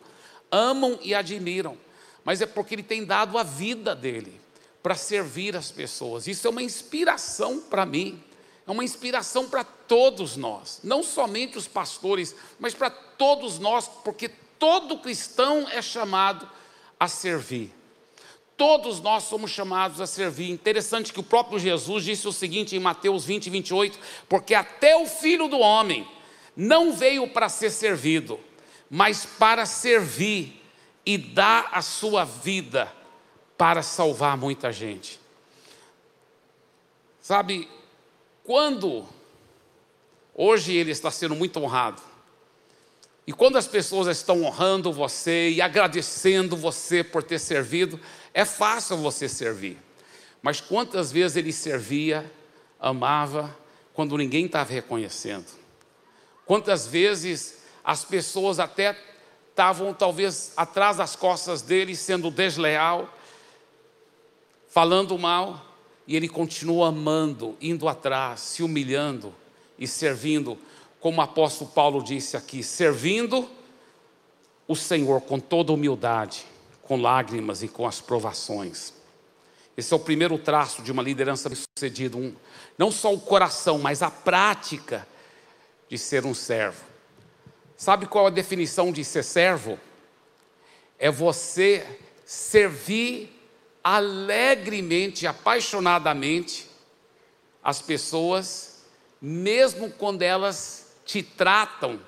[SPEAKER 21] amam e admiram, mas é porque ele tem dado a vida dele para servir as pessoas. Isso é uma inspiração para mim, é uma inspiração para todos nós, não somente os pastores, mas para todos nós, porque todo cristão é chamado a servir. Todos nós somos chamados a servir. Interessante que o próprio Jesus disse o seguinte em Mateus 20, 28, porque até o filho do homem não veio para ser servido, mas para servir e dar a sua vida para salvar muita gente. Sabe, quando Hoje ele está sendo muito honrado. E quando as pessoas estão honrando você e agradecendo você por ter servido, é fácil você servir. Mas quantas vezes ele servia, amava, quando ninguém estava reconhecendo? Quantas vezes as pessoas até estavam talvez atrás das costas dele, sendo desleal, falando mal, e ele continua amando, indo atrás, se humilhando e servindo, como o apóstolo Paulo disse aqui, servindo o Senhor com toda humildade, com lágrimas e com as provações. Esse é o primeiro traço de uma liderança bem-sucedida, um, não só o coração, mas a prática de ser um servo. Sabe qual é a definição de ser servo? É você servir alegremente, apaixonadamente as pessoas, mesmo quando elas te tratam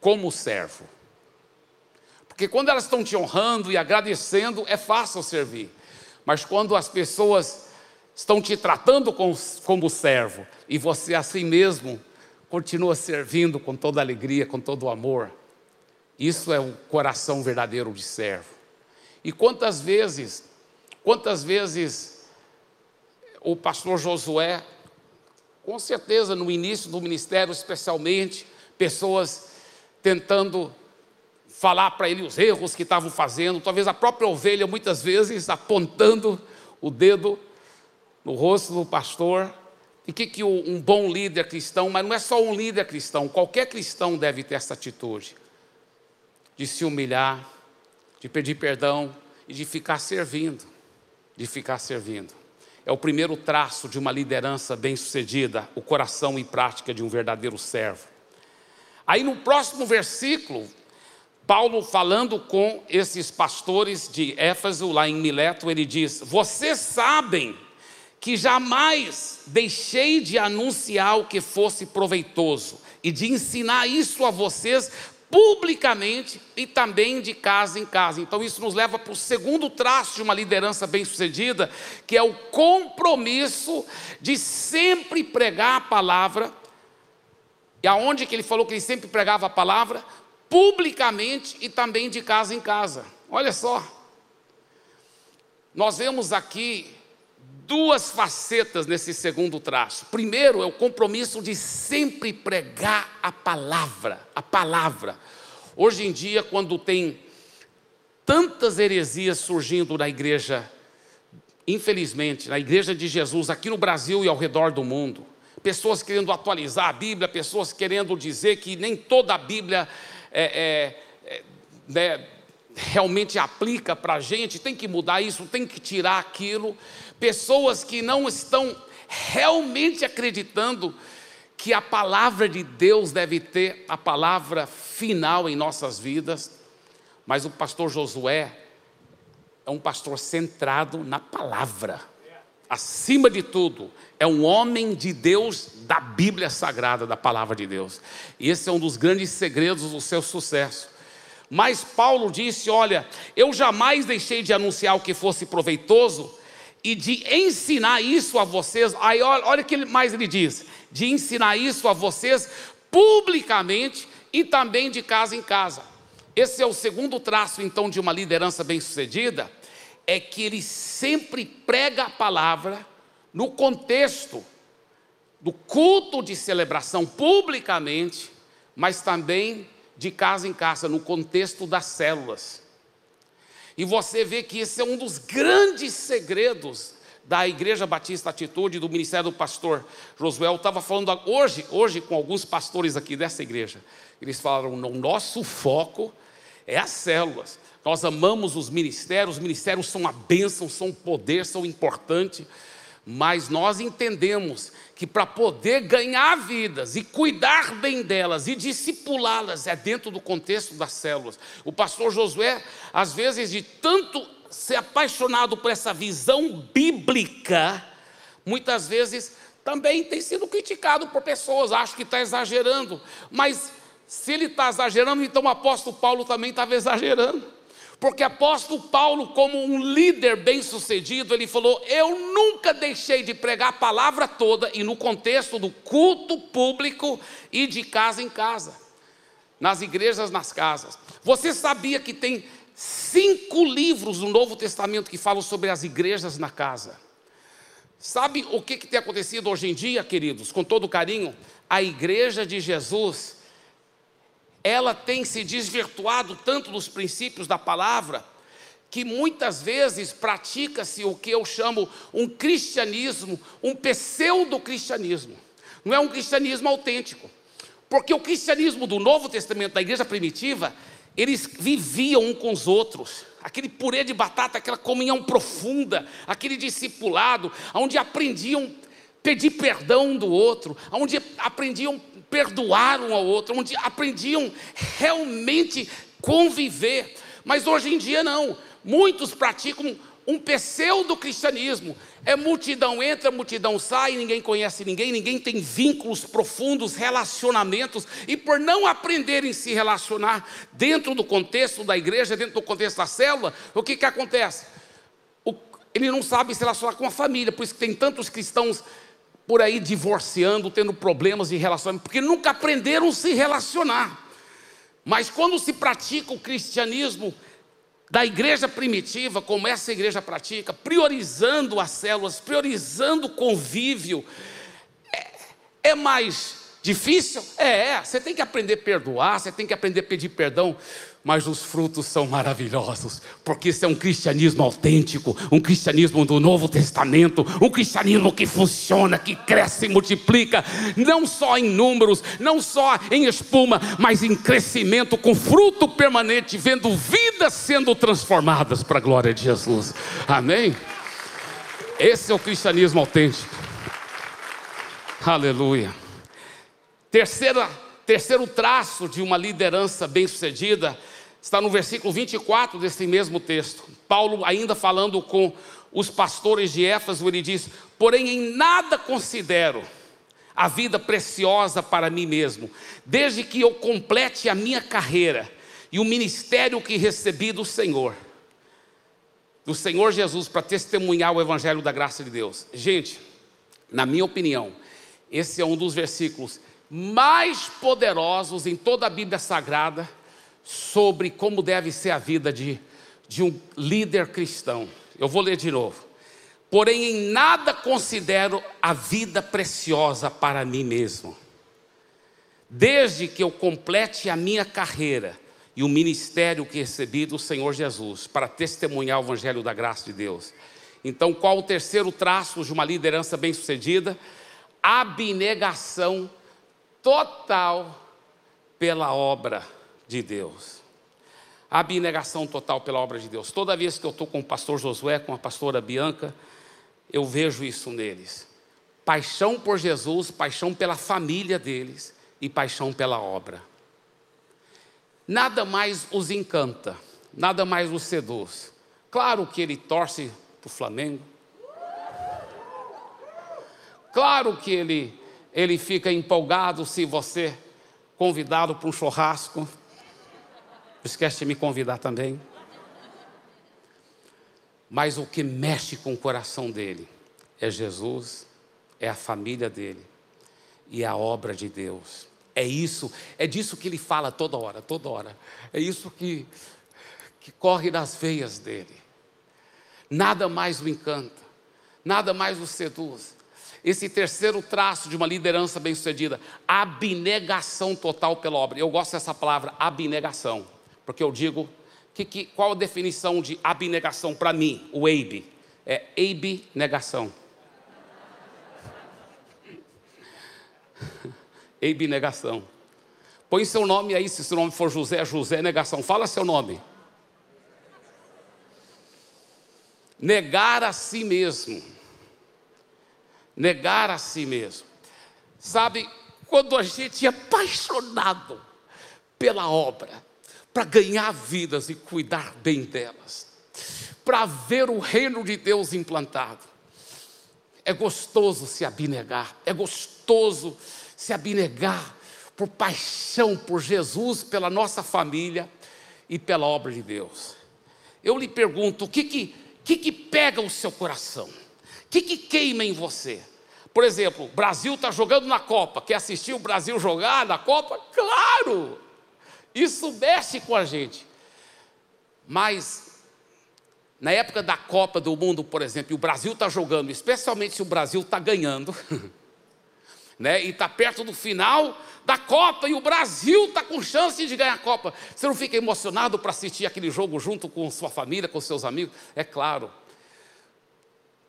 [SPEAKER 21] como servo. Porque quando elas estão te honrando e agradecendo, é fácil servir. Mas quando as pessoas estão te tratando como, servo e você assim mesmo continua servindo com toda alegria, com todo amor. Isso é o coração verdadeiro de servo. E quantas vezes, quantas vezes o pastor Josué, com certeza no início do ministério, especialmente, pessoas tentando falar para ele os erros que estavam fazendo, talvez a própria ovelha muitas vezes apontando o dedo no rosto do pastor, e que, que um bom líder cristão, mas não é só um líder cristão, qualquer cristão deve ter essa atitude de se humilhar, de pedir perdão e de ficar servindo, de ficar servindo. É o primeiro traço de uma liderança bem-sucedida, o coração e prática de um verdadeiro servo. Aí no próximo versículo, Paulo falando com esses pastores de Éfeso, lá em Mileto, ele diz: Vocês sabem que jamais deixei de anunciar o que fosse proveitoso e de ensinar isso a vocês publicamente e também de casa em casa. Então, isso nos leva para o segundo traço de uma liderança bem-sucedida, que é o compromisso de sempre pregar a palavra. E aonde que ele falou que ele sempre pregava a palavra? Publicamente e também de casa em casa. Olha só. Nós vemos aqui duas facetas nesse segundo traço. Primeiro é o compromisso de sempre pregar a palavra, a palavra. Hoje em dia, quando tem tantas heresias surgindo na igreja, infelizmente, na igreja de Jesus, aqui no Brasil e ao redor do mundo, pessoas querendo atualizar a Bíblia, pessoas querendo dizer que nem toda a Bíblia é, é, é né, realmente aplica para a gente, tem que mudar isso, tem que tirar aquilo pessoas que não estão realmente acreditando que a palavra de Deus deve ter a palavra final em nossas vidas, mas o pastor Josué é um pastor centrado na palavra. Acima de tudo, é um homem de Deus da Bíblia Sagrada, da palavra de Deus. E esse é um dos grandes segredos do seu sucesso. Mas Paulo disse: Olha, eu jamais deixei de anunciar o que fosse proveitoso, e de ensinar isso a vocês. Aí olha, olha o que mais ele diz: de ensinar isso a vocês publicamente e também de casa em casa. Esse é o segundo traço, então, de uma liderança bem-sucedida, é que ele sempre prega a palavra no contexto do culto de celebração publicamente, mas também de casa em casa, no contexto das células. E você vê que esse é um dos grandes segredos da Igreja Batista Atitude, do Ministério do Pastor Josué. Eu estava falando hoje, hoje com alguns pastores aqui dessa igreja. Eles falaram: o nosso foco é as células. Nós amamos os ministérios, os ministérios são a bênção, são um poder, são importantes, mas nós entendemos que para poder ganhar vidas e cuidar bem delas e discipulá-las é dentro do contexto das células. O pastor Josué, às vezes, de tanto ser apaixonado por essa visão bíblica, muitas vezes também tem sido criticado por pessoas, acho que está exagerando, mas se ele está exagerando, então o apóstolo Paulo também estava exagerando, Porque apóstolo Paulo, como um líder bem-sucedido, ele falou: "Eu nunca deixei de pregar a palavra toda e no contexto do culto público e de casa em casa, nas igrejas, nas casas. Você sabia que tem cinco livros no Novo Testamento que falam sobre as igrejas na casa? Sabe o que, que tem acontecido hoje em dia, queridos? Com todo carinho, a igreja de Jesus ela tem se desvirtuado tanto dos princípios da palavra, que muitas vezes pratica-se o que eu chamo um cristianismo, um pseudo-cristianismo. Não é um cristianismo autêntico. Porque o cristianismo do Novo Testamento, da igreja primitiva, eles viviam um com os outros. Aquele purê de batata, aquela comunhão profunda, aquele discipulado, onde aprendiam pedir perdão um do outro, onde aprendiam perdoar um ao outro, onde aprendiam realmente conviver. Mas hoje em dia não. Muitos praticam um pseudo-cristianismo. É multidão entra, multidão sai, ninguém conhece ninguém, ninguém tem vínculos profundos, relacionamentos, e por não aprenderem se relacionar dentro do contexto da igreja, dentro do contexto da célula, o que, que acontece? O, ele não sabe se relacionar com a família, por isso que tem tantos cristãos por aí divorciando, tendo problemas de relacionamento, porque nunca aprenderam a se relacionar. Mas quando se pratica o cristianismo da igreja primitiva, como essa igreja pratica, priorizando as células, priorizando o convívio, é, é mais difícil? É, é, você tem que aprender a perdoar, você tem que aprender a pedir perdão mas os frutos são maravilhosos, porque isso é um cristianismo autêntico, um cristianismo do Novo Testamento, um cristianismo que funciona, que cresce e multiplica, não só em números, não só em espuma, mas em crescimento, com fruto permanente, vendo vidas sendo transformadas para a glória de Jesus. Amém? Esse é o cristianismo autêntico. Aleluia. Terceira, terceiro traço de uma liderança bem-sucedida está no versículo 24 desse mesmo texto. Paulo, ainda falando com os pastores de Éfeso, ele diz: Porém, em nada considero a vida preciosa para mim mesmo, desde que eu complete a minha carreira e o ministério que recebi do Senhor, do Senhor Jesus, para testemunhar o Evangelho da graça de Deus. Gente, na minha opinião, esse é um dos versículos mais poderosos em toda a Bíblia Sagrada sobre como deve ser a vida de, de um líder cristão. Eu vou ler de novo. Porém, em nada considero a vida preciosa para mim mesmo, desde que eu complete a minha carreira e o ministério que recebi do Senhor Jesus para testemunhar o Evangelho da graça de Deus. Então, qual o terceiro traço de uma liderança bem-sucedida? Abnegação total pela obra de Deus. Abnegação total pela obra de Deus. Toda vez que eu estou com o pastor Josué, com a pastora Bianca, eu vejo isso neles. Paixão por Jesus, paixão pela família deles e paixão pela obra. Nada mais os encanta, nada mais os seduz. Claro que ele torce para o Flamengo. Claro que ele, ele fica empolgado se você convidado para um churrasco esquece de me convidar também. Mas o que mexe com o coração dele é Jesus, é a família dele e a obra de Deus. É isso, é disso que ele fala toda hora, toda hora. É isso que, que corre nas veias dele. Nada mais o encanta, nada mais o seduz. Esse terceiro traço de uma liderança bem-sucedida, abnegação total pela obra. Eu gosto dessa palavra, abnegação. Porque eu digo, que, que, qual a definição de abnegação para mim, o EIB? É EIB negação. EIB *laughs* negação. Põe seu nome aí, se seu nome for José, José negação. Fala seu nome. Negar a si mesmo. Negar a si mesmo. Sabe, quando a gente é apaixonado pela obra, para ganhar vidas e cuidar bem delas, para ver o reino de Deus implantado. É gostoso se abnegar, é gostoso se abnegar por paixão por Jesus, pela nossa família e pela obra de Deus. eu lhe pergunto: o que que, que, que pega o seu coração? Que, que queima em você? Por exemplo, Brasil está jogando na Copa. Quer assistir o Brasil jogar na Copa? Claro! Isso mexe com a gente. Mas, na época da Copa do Mundo, por exemplo, e o Brasil está jogando, especialmente se o Brasil está ganhando, *laughs* né, e está perto do final da Copa, e o Brasil está com chance de ganhar a Copa. Você não fica emocionado para assistir aquele jogo junto com sua família, com seus amigos? É claro.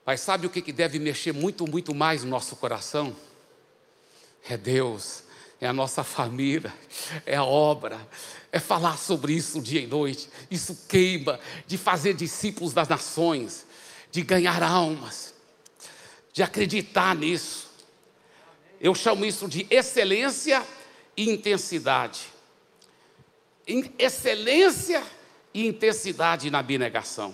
[SPEAKER 21] Mas sabe o que deve mexer muito, muito mais no nosso coração? É Deus, é a nossa família, é a obra, é falar sobre isso dia e noite. Isso queima de fazer discípulos das nações, de ganhar almas, de acreditar nisso. Eu chamo isso de excelência e intensidade. Excelência e intensidade na abnegação.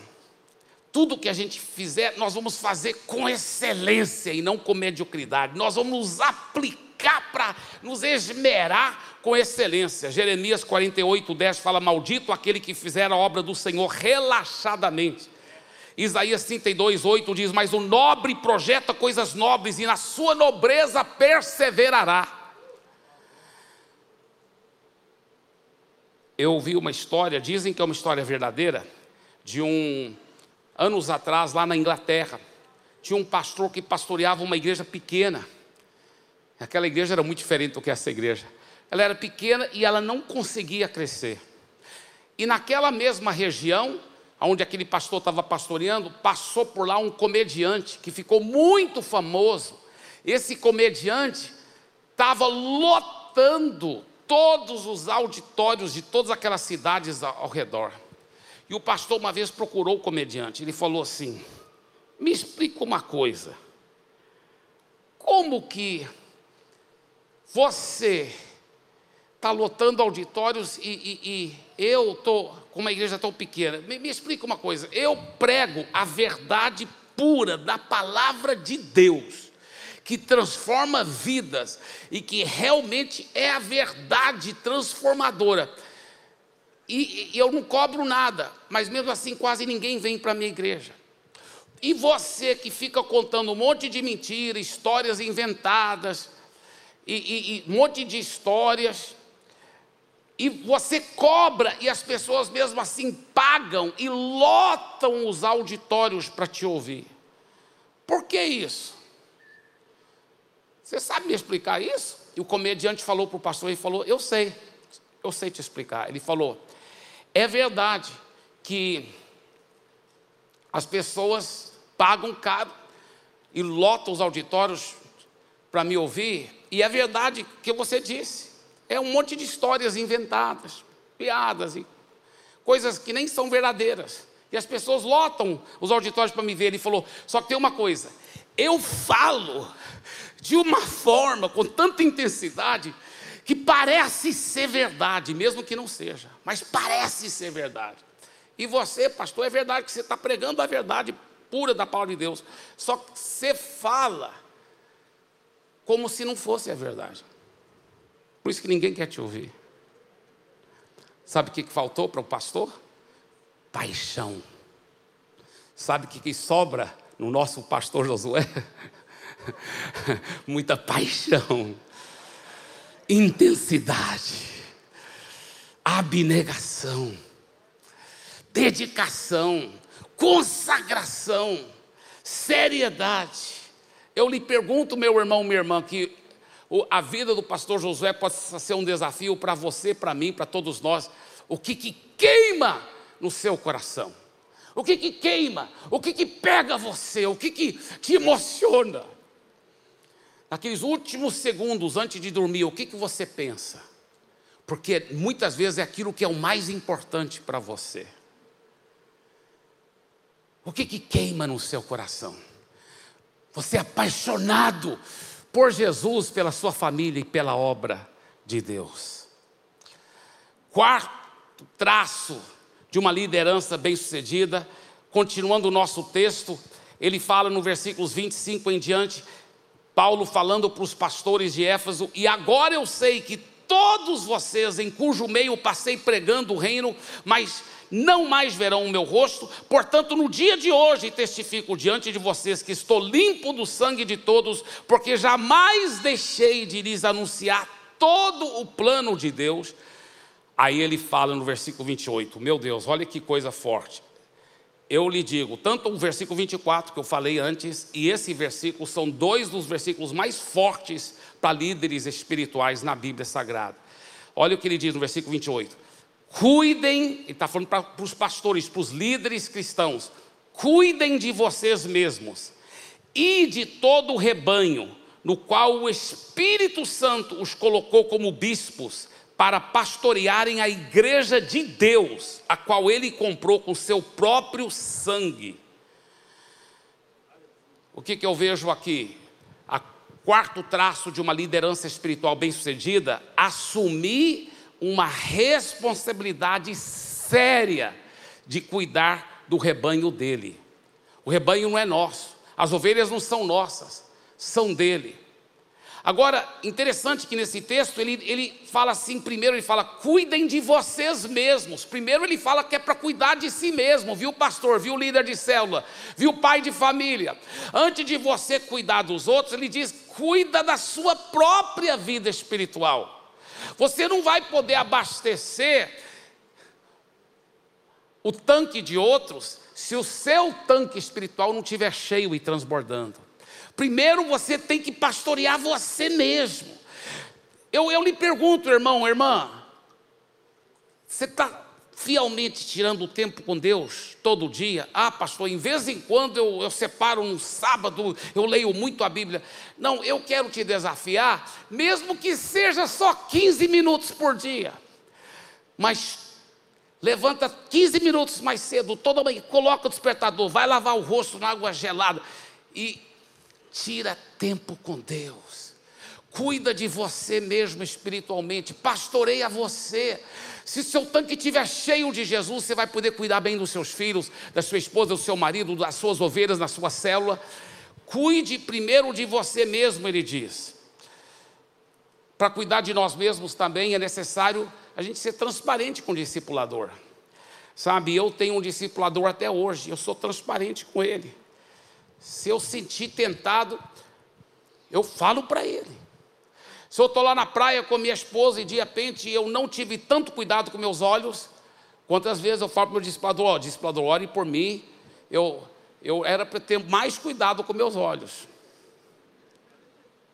[SPEAKER 21] Tudo que a gente fizer, nós vamos fazer com excelência e não com mediocridade. Nós vamos nos aplicar para nos esmerar com excelência. Jeremias 48, 10 fala: Maldito aquele que fizer a obra do Senhor relaxadamente. Isaías 32, 8 diz: Mas o nobre projeta coisas nobres e na sua nobreza perseverará. Eu ouvi uma história, dizem que é uma história verdadeira, de um anos atrás, lá na Inglaterra, tinha um pastor que pastoreava uma igreja pequena. Aquela igreja era muito diferente do que essa igreja. Ela era pequena e ela não conseguia crescer. E naquela mesma região, onde aquele pastor estava pastoreando, passou por lá um comediante que ficou muito famoso. Esse comediante estava lotando todos os auditórios de todas aquelas cidades ao redor. E o pastor uma vez procurou o comediante. Ele falou assim: Me explica uma coisa. Como que você está lotando auditórios e, e, e eu estou com uma igreja tão pequena? Me, me explica uma coisa. Eu prego a verdade pura da palavra de Deus que transforma vidas e que realmente é a verdade transformadora. E, e eu não cobro nada, mas mesmo assim quase ninguém vem para a minha igreja. E você que fica contando um monte de mentiras, histórias inventadas, e, e, e, um monte de histórias, e você cobra, e as pessoas mesmo assim pagam e lotam os auditórios para te ouvir. Por que isso? Você sabe me explicar isso? E o comediante falou para o pastor, ele falou, eu sei, eu sei te explicar. Ele falou, é verdade que as pessoas pagam caro e lotam os auditórios para me ouvir, e é verdade que você disse. É um monte de histórias inventadas, piadas e coisas que nem são verdadeiras. E as pessoas lotam os auditórios para me ver. Ele falou: só que tem uma coisa, eu falo de uma forma, com tanta intensidade, que parece ser verdade, mesmo que não seja, mas parece ser verdade. E você, pastor, é verdade que você está pregando a verdade pura da palavra de Deus, só que você fala como se não fosse a verdade. Por isso que ninguém quer te ouvir. Sabe o que faltou para o pastor? Paixão. Sabe o que sobra no nosso pastor Josué? *laughs* Muita paixão intensidade, abnegação, dedicação, consagração, seriedade. Eu lhe pergunto, meu irmão, minha irmã, que a vida do pastor Josué pode ser um desafio para você, para mim, para todos nós. O que, que queima no seu coração? O que, que queima? O que, que pega você? O que, que te emociona? Naqueles últimos segundos antes de dormir, o que, que você pensa? Porque muitas vezes é aquilo que é o mais importante para você. O que, que queima no seu coração? Você é apaixonado por Jesus, pela sua família e pela obra de Deus. Quarto traço de uma liderança bem-sucedida, continuando o nosso texto, ele fala no versículos 25 em diante, Paulo falando para os pastores de Éfeso, e agora eu sei que todos vocês em cujo meio passei pregando o reino, mas não mais verão o meu rosto. Portanto, no dia de hoje testifico diante de vocês que estou limpo do sangue de todos, porque jamais deixei de lhes anunciar todo o plano de Deus. Aí ele fala no versículo 28, meu Deus, olha que coisa forte. Eu lhe digo, tanto o versículo 24 que eu falei antes, e esse versículo são dois dos versículos mais fortes para líderes espirituais na Bíblia Sagrada. Olha o que ele diz no versículo 28. Cuidem, ele está falando para os pastores, para os líderes cristãos, cuidem de vocês mesmos e de todo o rebanho, no qual o Espírito Santo os colocou como bispos, para pastorearem a igreja de Deus, a qual ele comprou com seu próprio sangue. O que, que eu vejo aqui? A quarto traço de uma liderança espiritual bem-sucedida, assumir uma responsabilidade séria de cuidar do rebanho dele. O rebanho não é nosso, as ovelhas não são nossas, são dele. Agora, interessante que nesse texto ele, ele fala assim: primeiro ele fala, cuidem de vocês mesmos. Primeiro ele fala que é para cuidar de si mesmo, viu, pastor, viu, líder de célula, viu, pai de família. Antes de você cuidar dos outros, ele diz: cuida da sua própria vida espiritual. Você não vai poder abastecer o tanque de outros se o seu tanque espiritual não estiver cheio e transbordando. Primeiro você tem que pastorear você mesmo. Eu, eu lhe pergunto, irmão, irmã, você está fielmente tirando o tempo com Deus todo dia? Ah, pastor, em vez em quando eu, eu separo um sábado, eu leio muito a Bíblia. Não, eu quero te desafiar, mesmo que seja só 15 minutos por dia. Mas levanta 15 minutos mais cedo, toda manhã, coloca o despertador, vai lavar o rosto na água gelada e tira tempo com Deus. Cuida de você mesmo espiritualmente, pastoreia você. Se seu tanque estiver cheio de Jesus, você vai poder cuidar bem dos seus filhos, da sua esposa, do seu marido, das suas ovelhas, na sua célula. Cuide primeiro de você mesmo, ele diz. Para cuidar de nós mesmos também é necessário a gente ser transparente com o discipulador. Sabe, eu tenho um discipulador até hoje, eu sou transparente com ele. Se eu sentir tentado, eu falo para ele. Se eu estou lá na praia com minha esposa e de repente eu não tive tanto cuidado com meus olhos, quantas vezes eu falo para o meu discipulador, ó, discipulador, ore por mim, eu, eu era para ter mais cuidado com meus olhos.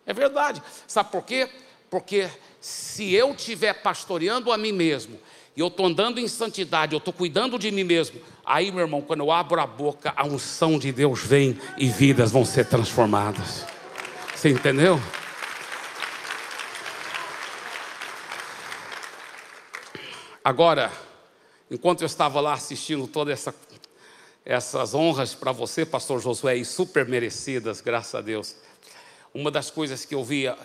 [SPEAKER 21] É verdade. Sabe por quê? Porque se eu estiver pastoreando a mim mesmo, e eu estou andando em santidade, eu estou cuidando de mim mesmo, aí, meu irmão, quando eu abro a boca, a unção de Deus vem e vidas vão ser transformadas. Você entendeu? Agora, enquanto eu estava lá assistindo todas essa, essas honras para você, pastor Josué, e super merecidas, graças a Deus, uma das coisas que eu via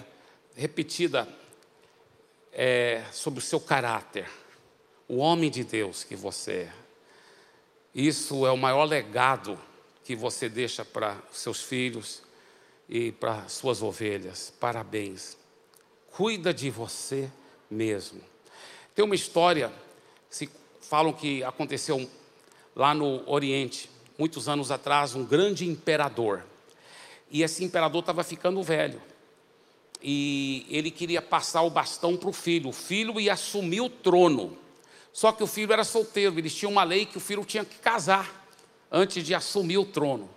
[SPEAKER 21] repetida é sobre o seu caráter, o homem de Deus que você é. Isso é o maior legado que você deixa para seus filhos e para suas ovelhas. Parabéns. Cuida de você mesmo. Tem uma história, se falam que aconteceu lá no Oriente, muitos anos atrás, um grande imperador. E esse imperador estava ficando velho. E ele queria passar o bastão para o filho. O filho ia assumir o trono. Só que o filho era solteiro, eles tinham uma lei que o filho tinha que casar antes de assumir o trono.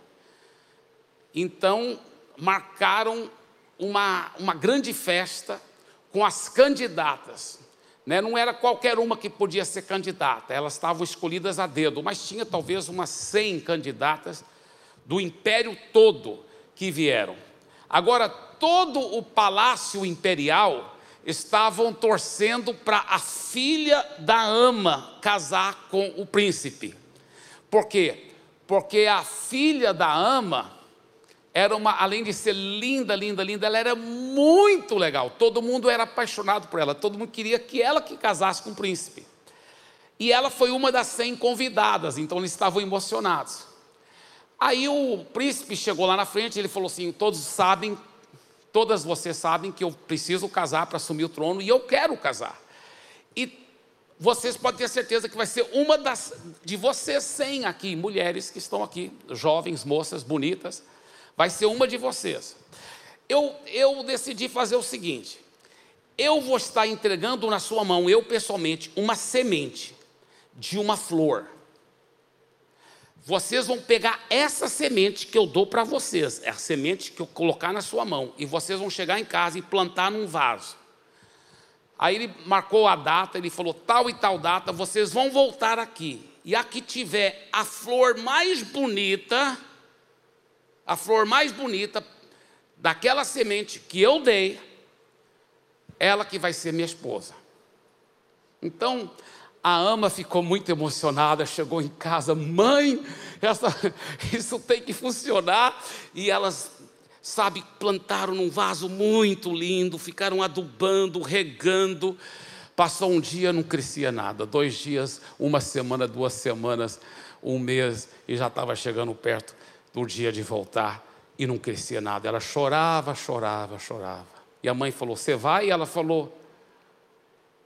[SPEAKER 21] Então, marcaram uma, uma grande festa com as candidatas. Né? Não era qualquer uma que podia ser candidata, elas estavam escolhidas a dedo, mas tinha talvez umas 100 candidatas do império todo que vieram. Agora, todo o palácio imperial estavam torcendo para a filha da ama casar com o príncipe. Por quê? Porque a filha da ama era uma, além de ser linda, linda, linda, ela era muito legal. Todo mundo era apaixonado por ela, todo mundo queria que ela que casasse com o príncipe. E ela foi uma das cem convidadas, então eles estavam emocionados. Aí o príncipe chegou lá na frente, ele falou assim: todos sabem Todas vocês sabem que eu preciso casar para assumir o trono e eu quero casar. E vocês podem ter certeza que vai ser uma das de vocês 100 aqui, mulheres que estão aqui, jovens, moças, bonitas, vai ser uma de vocês. Eu, eu decidi fazer o seguinte: eu vou estar entregando na sua mão, eu pessoalmente, uma semente de uma flor. Vocês vão pegar essa semente que eu dou para vocês, é a semente que eu colocar na sua mão, e vocês vão chegar em casa e plantar num vaso. Aí ele marcou a data, ele falou tal e tal data, vocês vão voltar aqui. E a que tiver a flor mais bonita, a flor mais bonita daquela semente que eu dei, ela que vai ser minha esposa. Então, a ama ficou muito emocionada, chegou em casa, mãe, essa, isso tem que funcionar. E elas, sabe, plantaram num vaso muito lindo, ficaram adubando, regando. Passou um dia, não crescia nada. Dois dias, uma semana, duas semanas, um mês, e já estava chegando perto do dia de voltar e não crescia nada. Ela chorava, chorava, chorava. E a mãe falou: Você vai? E ela falou: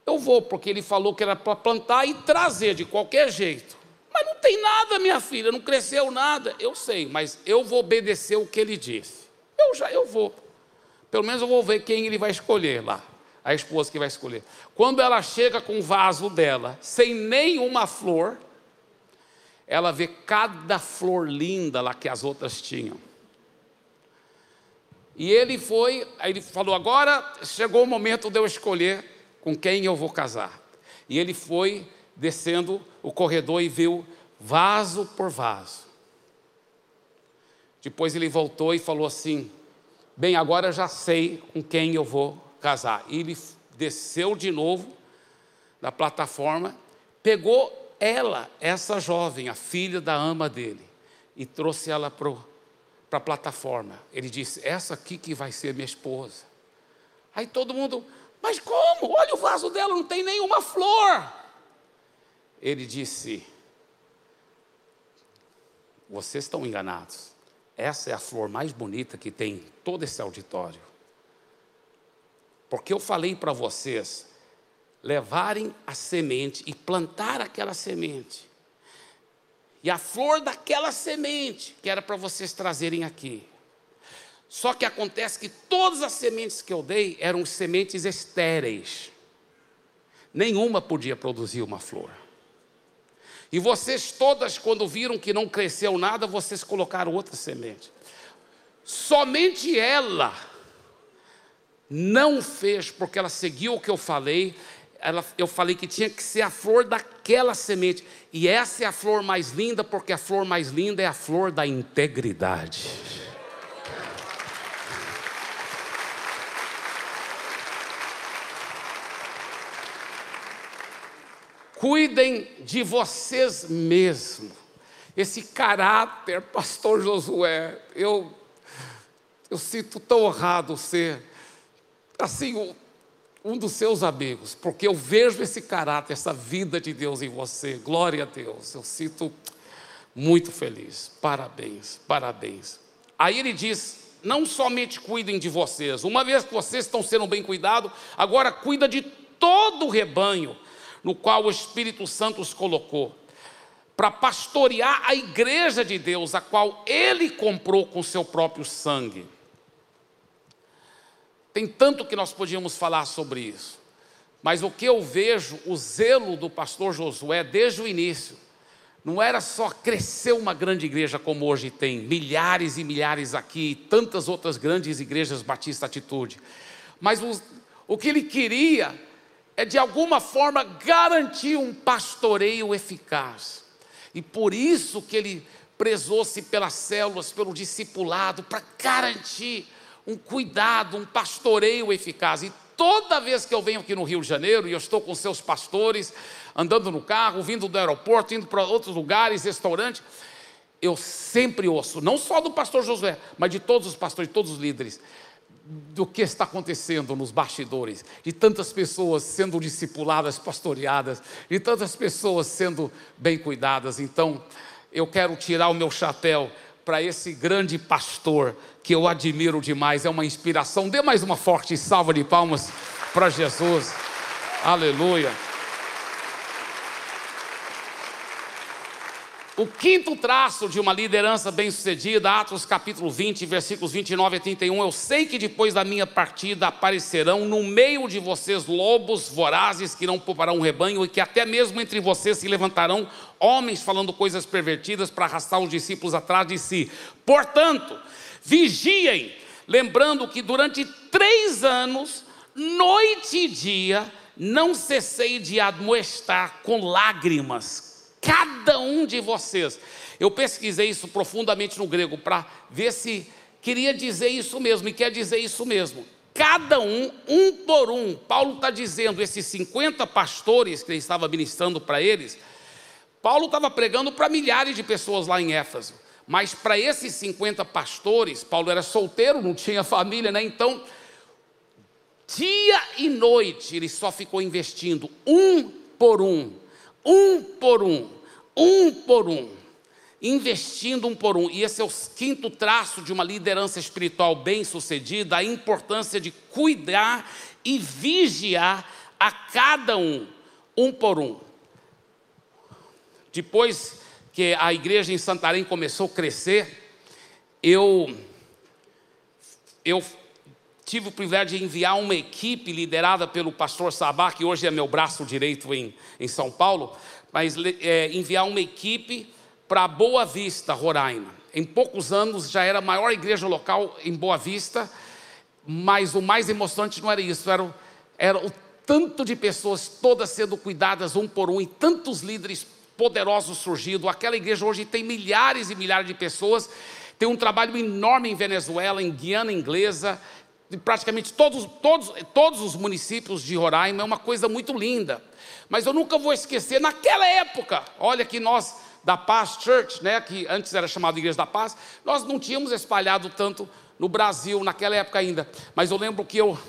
[SPEAKER 21] eu vou, porque ele falou que era para plantar e trazer de qualquer jeito. Mas não tem nada, minha filha, não cresceu nada. Eu sei, mas eu vou obedecer o que ele disse. Eu já, eu vou. Pelo menos eu vou ver quem ele vai escolher lá. A esposa que vai escolher. Quando ela chega com o vaso dela, sem nenhuma flor, ela vê cada flor linda lá que as outras tinham. E ele foi, aí ele falou: agora chegou o momento de eu escolher com quem eu vou casar. E ele foi descendo o corredor e viu vaso por vaso. Depois ele voltou e falou assim: Bem, agora já sei com quem eu vou casar. E ele desceu de novo da plataforma, pegou ela, essa jovem, a filha da ama dele, e trouxe ela para a plataforma. Ele disse: Essa aqui que vai ser minha esposa. Aí todo mundo, mas como? Olha o vaso dela, não tem nenhuma flor. Ele disse: Vocês estão enganados. Essa é a flor mais bonita que tem em todo esse auditório. Porque eu falei para vocês levarem a semente e plantar aquela semente. E a flor daquela semente, que era para vocês trazerem aqui, só que acontece que todas as sementes que eu dei eram sementes estéreis. Nenhuma podia produzir uma flor. E vocês todas, quando viram que não cresceu nada, vocês colocaram outra semente. Somente ela não fez, porque ela seguiu o que eu falei. Ela, eu falei que tinha que ser a flor daquela semente. E essa é a flor mais linda, porque a flor mais linda é a flor da integridade. Cuidem de vocês mesmos. Esse caráter, pastor Josué, eu, eu sinto tão honrado ser, assim, um dos seus amigos, porque eu vejo esse caráter, essa vida de Deus em você. Glória a Deus. Eu sinto muito feliz. Parabéns, parabéns. Aí ele diz: não somente cuidem de vocês, uma vez que vocês estão sendo bem cuidados, agora cuida de todo o rebanho no qual o Espírito Santo os colocou, para pastorear a igreja de Deus, a qual ele comprou com seu próprio sangue. Tem tanto que nós podíamos falar sobre isso, mas o que eu vejo, o zelo do pastor Josué desde o início, não era só crescer uma grande igreja como hoje tem, milhares e milhares aqui, tantas outras grandes igrejas Batista Atitude, mas o, o que ele queria é de alguma forma garantir um pastoreio eficaz. E por isso que ele prezou-se pelas células, pelo discipulado, para garantir um cuidado, um pastoreio eficaz. E toda vez que eu venho aqui no Rio de Janeiro e eu estou com seus pastores, andando no carro, vindo do aeroporto, indo para outros lugares, restaurantes, eu sempre ouço, não só do pastor Josué, mas de todos os pastores, de todos os líderes, do que está acontecendo nos bastidores, de tantas pessoas sendo discipuladas, pastoreadas, de tantas pessoas sendo bem cuidadas. Então, eu quero tirar o meu chapéu para esse grande pastor que eu admiro demais, é uma inspiração. Dê mais uma forte salva de palmas para Jesus. Aleluia. O quinto traço de uma liderança bem-sucedida, Atos capítulo 20, versículos 29 a 31. Eu sei que depois da minha partida aparecerão no meio de vocês lobos vorazes que não pouparão um rebanho, e que até mesmo entre vocês se levantarão homens falando coisas pervertidas para arrastar os discípulos atrás de si. Portanto, vigiem, lembrando que durante três anos, noite e dia, não cessei de admoestar com lágrimas cada um de vocês. Eu pesquisei isso profundamente no grego para ver se queria dizer isso mesmo e quer dizer isso mesmo. Cada um, um por um. Paulo está dizendo, esses 50 pastores que ele estava ministrando para eles, Paulo estava pregando para milhares de pessoas lá em Éfeso. Mas para esses 50 pastores, Paulo era solteiro, não tinha família, né? Então, dia e noite, ele só ficou investindo um por um um por um, um por um, investindo um por um. E esse é o quinto traço de uma liderança espiritual bem-sucedida: a importância de cuidar e vigiar a cada um, um por um. Depois que a igreja em Santarém começou a crescer, eu, eu tive o privilégio de enviar uma equipe liderada pelo pastor Sabá, que hoje é meu braço direito em, em São Paulo, mas é, enviar uma equipe para Boa Vista, Roraima. Em poucos anos já era a maior igreja local em Boa Vista, mas o mais emocionante não era isso, era, era o tanto de pessoas todas sendo cuidadas um por um e tantos líderes poderosos surgindo. Aquela igreja hoje tem milhares e milhares de pessoas. Tem um trabalho enorme em Venezuela, em Guiana Inglesa, de praticamente todos, todos, todos os municípios de Roraima, é uma coisa muito linda. Mas eu nunca vou esquecer, naquela época, olha que nós da Paz Church, né, que antes era chamado Igreja da Paz, nós não tínhamos espalhado tanto no Brasil naquela época ainda. Mas eu lembro que eu,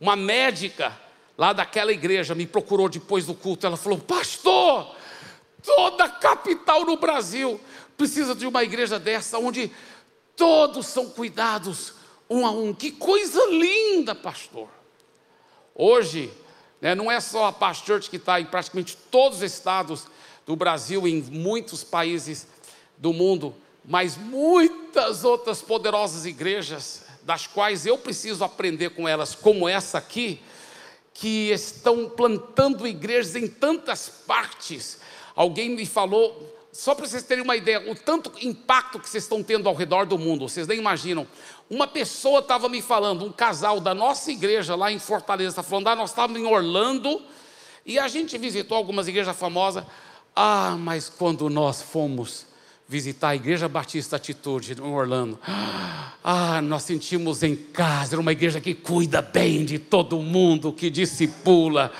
[SPEAKER 21] uma médica lá daquela igreja me procurou depois do culto, ela falou: "Pastor, toda capital no Brasil precisa de uma igreja dessa onde todos são cuidados um a um. Que coisa linda, pastor. Hoje, né, não é só a Past Church que está em praticamente todos os estados do Brasil, em muitos países do mundo, mas muitas outras poderosas igrejas, das quais eu preciso aprender com elas, como essa aqui, que estão plantando igrejas em tantas partes. Alguém me falou só para vocês terem uma ideia, o tanto impacto que vocês estão tendo ao redor do mundo, vocês nem imaginam. Uma pessoa estava me falando, um casal da nossa igreja lá em Fortaleza, está falando, ah, nós estávamos em Orlando e a gente visitou algumas igrejas famosas. Ah, mas quando nós fomos visitar a Igreja Batista Atitude em Orlando, ah, nós sentimos em casa, era uma igreja que cuida bem de todo mundo, que discipula.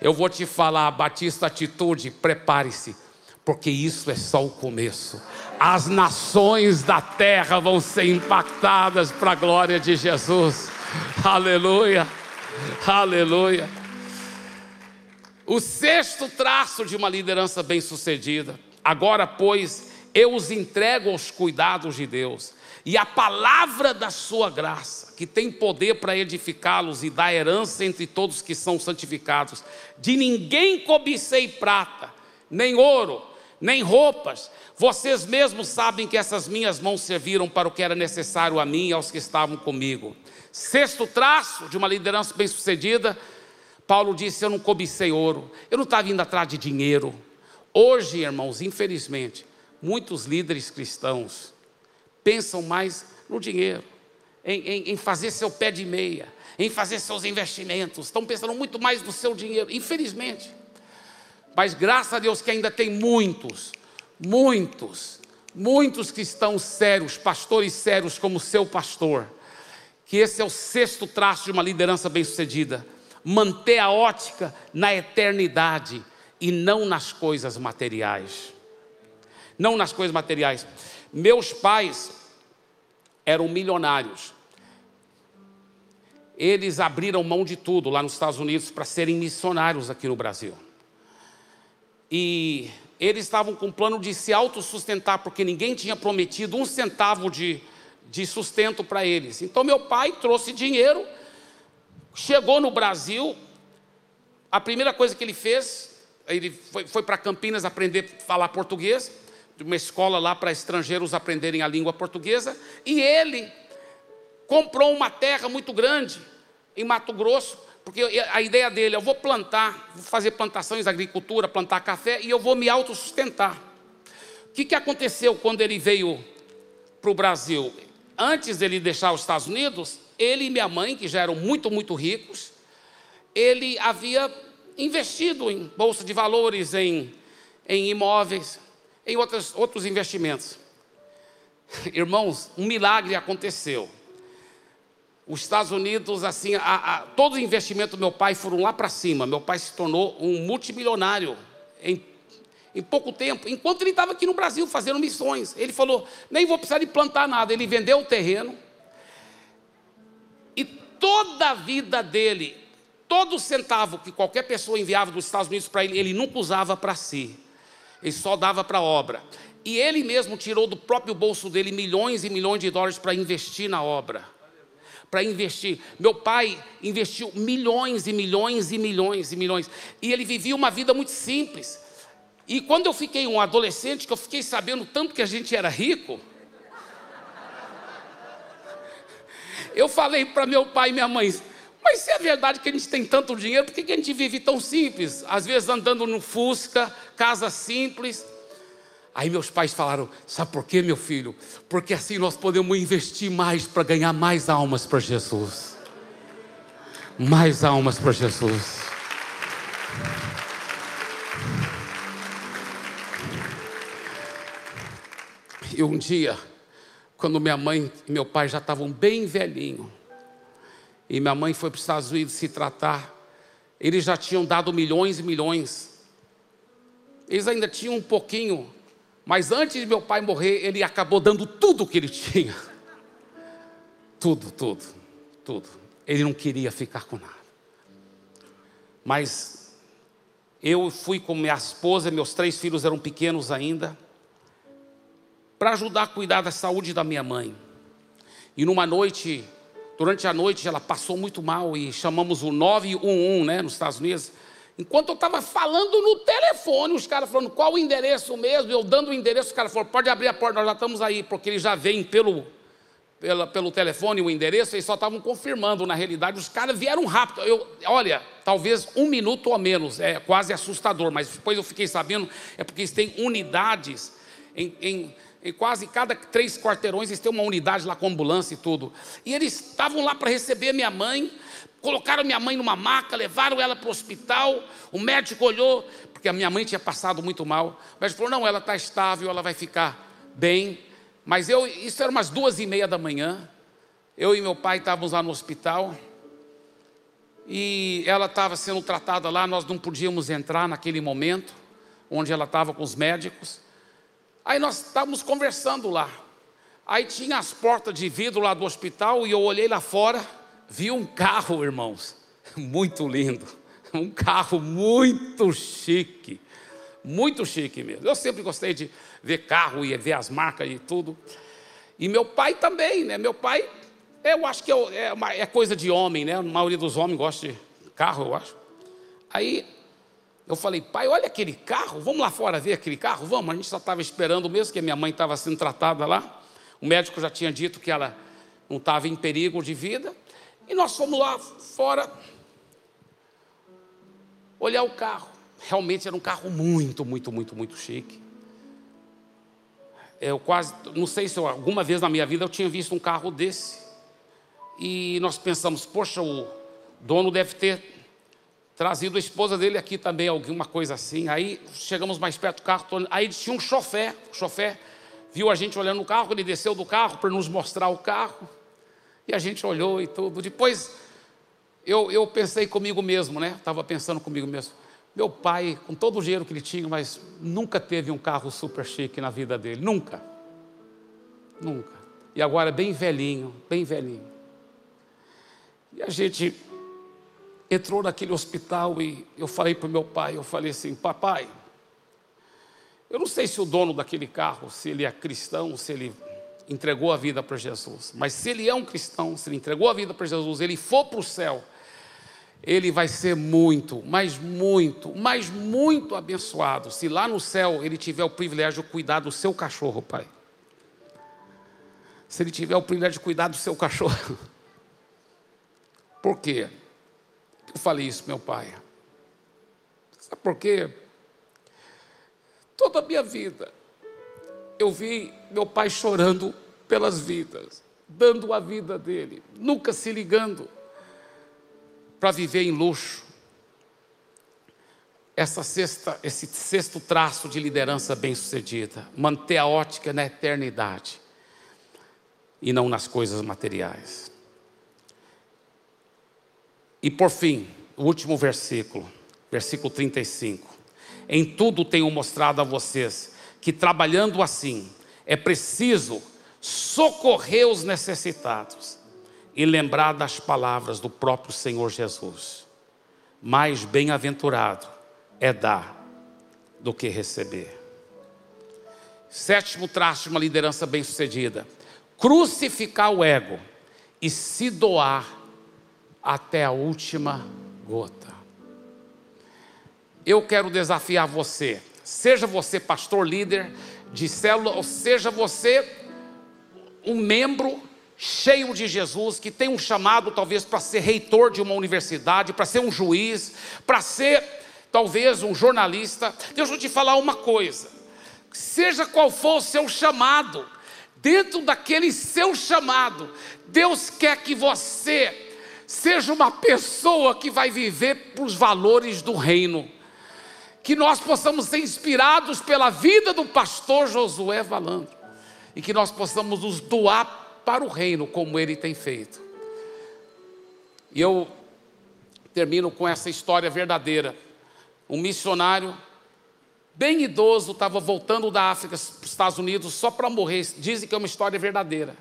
[SPEAKER 21] Eu vou te falar, Batista Atitude, prepare-se porque isso é só o começo. As nações da terra vão ser impactadas para a glória de Jesus. Aleluia, aleluia. O sexto traço de uma liderança bem-sucedida. Agora, pois, eu os entrego aos cuidados de Deus e a palavra da sua graça, que tem poder para edificá-los e dar herança entre todos que são santificados. De ninguém cobicei prata, nem ouro, nem roupas. Vocês mesmos sabem que essas minhas mãos serviram para o que era necessário a mim e aos que estavam comigo. Sexto traço de uma liderança bem-sucedida, Paulo disse: Eu não cobicei ouro, eu não estava indo atrás de dinheiro. Hoje, irmãos, infelizmente, muitos líderes cristãos pensam mais no dinheiro, em, em, em fazer seu pé de meia, em fazer seus investimentos, estão pensando muito mais no seu dinheiro, infelizmente. Mas graças a Deus que ainda tem muitos, muitos, muitos cristãos sérios, pastores sérios como seu pastor. Que esse é o sexto traço de uma liderança bem-sucedida. Manter a ótica na eternidade e não nas coisas materiais. Não nas coisas materiais. Meus pais eram milionários. Eles abriram mão de tudo lá nos Estados Unidos para serem missionários aqui no Brasil. E eles estavam com o plano de se autossustentar, porque ninguém tinha prometido um centavo de, de sustento para eles. Então, meu pai trouxe dinheiro, chegou no Brasil, a primeira coisa que ele fez, ele foi, foi para Campinas aprender a falar português, de uma escola lá para estrangeiros aprenderem a língua portuguesa, e ele comprou uma terra muito grande em Mato Grosso, porque a ideia dele, eu vou plantar, vou fazer plantações, agricultura, plantar café e eu vou me autossustentar. O que, que aconteceu quando ele veio para o Brasil? Antes dele deixar os Estados Unidos, ele e minha mãe, que já eram muito, muito ricos, ele havia investido em bolsa de valores, em, em imóveis, em outros, outros investimentos. Irmãos, um milagre aconteceu os Estados Unidos, assim, a, a, todos os investimentos do meu pai foram lá para cima. Meu pai se tornou um multimilionário em, em pouco tempo, enquanto ele estava aqui no Brasil fazendo missões. Ele falou: nem vou precisar de plantar nada. Ele vendeu o terreno e toda a vida dele, todo centavo que qualquer pessoa enviava dos Estados Unidos para ele, ele nunca usava para si. Ele só dava para a obra. E ele mesmo tirou do próprio bolso dele milhões e milhões de dólares para investir na obra para investir. Meu pai investiu milhões e milhões e milhões e milhões. E ele vivia uma vida muito simples. E quando eu fiquei um adolescente, que eu fiquei sabendo tanto que a gente era rico, eu falei para meu pai e minha mãe, mas se é verdade que a gente tem tanto dinheiro, por que, a gente vive tão simples? Às vezes andando no Fusca, casa simples. Aí meus pais falaram: Sabe por quê, meu filho? Porque assim nós podemos investir mais para ganhar mais almas para Jesus. Mais almas para Jesus. E um dia, quando minha mãe e meu pai já estavam bem velhinhos, e minha mãe foi para os Estados Unidos se tratar, eles já tinham dado milhões e milhões. Eles ainda tinham um pouquinho mas antes de meu pai morrer, ele acabou dando tudo o que ele tinha. Tudo, tudo, tudo. Ele não queria ficar com nada. Mas eu fui com minha esposa, meus três filhos eram pequenos ainda, para ajudar a cuidar da saúde da minha mãe. E numa noite, durante a noite, ela passou muito mal e chamamos o 911, né, nos Estados Unidos. Enquanto eu estava falando no telefone, os caras falando qual o endereço mesmo, eu dando o endereço, os caras falaram, pode abrir a porta, nós já estamos aí, porque eles já vêm pelo, pelo telefone o endereço, eles só estavam confirmando, na realidade, os caras vieram rápido. Eu, olha, talvez um minuto ou menos, é quase assustador, mas depois eu fiquei sabendo, é porque eles têm unidades em, em, em quase cada três quarteirões, eles têm uma unidade lá com ambulância e tudo. E eles estavam lá para receber minha mãe, Colocaram minha mãe numa maca, levaram ela para o hospital. O médico olhou, porque a minha mãe tinha passado muito mal. O médico falou: não, ela está estável, ela vai ficar bem. Mas eu, isso era umas duas e meia da manhã. Eu e meu pai estávamos lá no hospital. E ela estava sendo tratada lá, nós não podíamos entrar naquele momento, onde ela estava com os médicos. Aí nós estávamos conversando lá. Aí tinha as portas de vidro lá do hospital e eu olhei lá fora vi um carro, irmãos, muito lindo, um carro muito chique, muito chique mesmo. Eu sempre gostei de ver carro e ver as marcas e tudo. E meu pai também, né? Meu pai, eu acho que é, uma, é coisa de homem, né? A maioria dos homens gosta de carro, eu acho. Aí eu falei, pai, olha aquele carro, vamos lá fora ver aquele carro, vamos. A gente só estava esperando mesmo, que minha mãe estava sendo tratada lá. O médico já tinha dito que ela não estava em perigo de vida. E nós fomos lá fora olhar o carro. Realmente era um carro muito, muito, muito, muito chique. Eu quase, não sei se eu, alguma vez na minha vida eu tinha visto um carro desse. E nós pensamos, poxa, o dono deve ter trazido a esposa dele aqui também, alguma coisa assim. Aí chegamos mais perto do carro, aí tinha um chofé. O chofé viu a gente olhando o carro, ele desceu do carro para nos mostrar o carro. E a gente olhou e tudo. Depois eu, eu pensei comigo mesmo, né? Estava pensando comigo mesmo. Meu pai, com todo o dinheiro que ele tinha, mas nunca teve um carro super chique na vida dele. Nunca. Nunca. E agora bem velhinho, bem velhinho. E a gente entrou naquele hospital e eu falei para o meu pai, eu falei assim, papai, Eu não sei se o dono daquele carro, se ele é cristão, se ele entregou a vida para Jesus. Mas se ele é um cristão, se ele entregou a vida para Jesus, ele for para o céu, ele vai ser muito, mas muito, mas muito abençoado. Se lá no céu ele tiver o privilégio de cuidar do seu cachorro, pai. Se ele tiver o privilégio de cuidar do seu cachorro. *laughs* Por quê? Eu falei isso, meu pai. Sabe por quê? Toda a minha vida, eu vi meu pai chorando pelas vidas, dando a vida dele, nunca se ligando para viver em luxo. Essa sexta, esse sexto traço de liderança bem-sucedida, manter a ótica na eternidade e não nas coisas materiais. E por fim, o último versículo, versículo 35. Em tudo tenho mostrado a vocês que trabalhando assim é preciso socorrer os necessitados e lembrar das palavras do próprio Senhor Jesus. Mais bem-aventurado é dar do que receber. Sétimo traço de uma liderança bem-sucedida: crucificar o ego e se doar até a última gota. Eu quero desafiar você, seja você pastor líder de célula, ou seja você um membro cheio de Jesus, que tem um chamado talvez para ser reitor de uma universidade, para ser um juiz, para ser talvez um jornalista. Deixa eu te falar uma coisa: seja qual for o seu chamado, dentro daquele seu chamado, Deus quer que você seja uma pessoa que vai viver para os valores do reino. Que nós possamos ser inspirados pela vida do pastor Josué Valando e que nós possamos nos doar para o reino, como ele tem feito. E eu termino com essa história verdadeira. Um missionário, bem idoso, estava voltando da África para os Estados Unidos só para morrer. Dizem que é uma história verdadeira.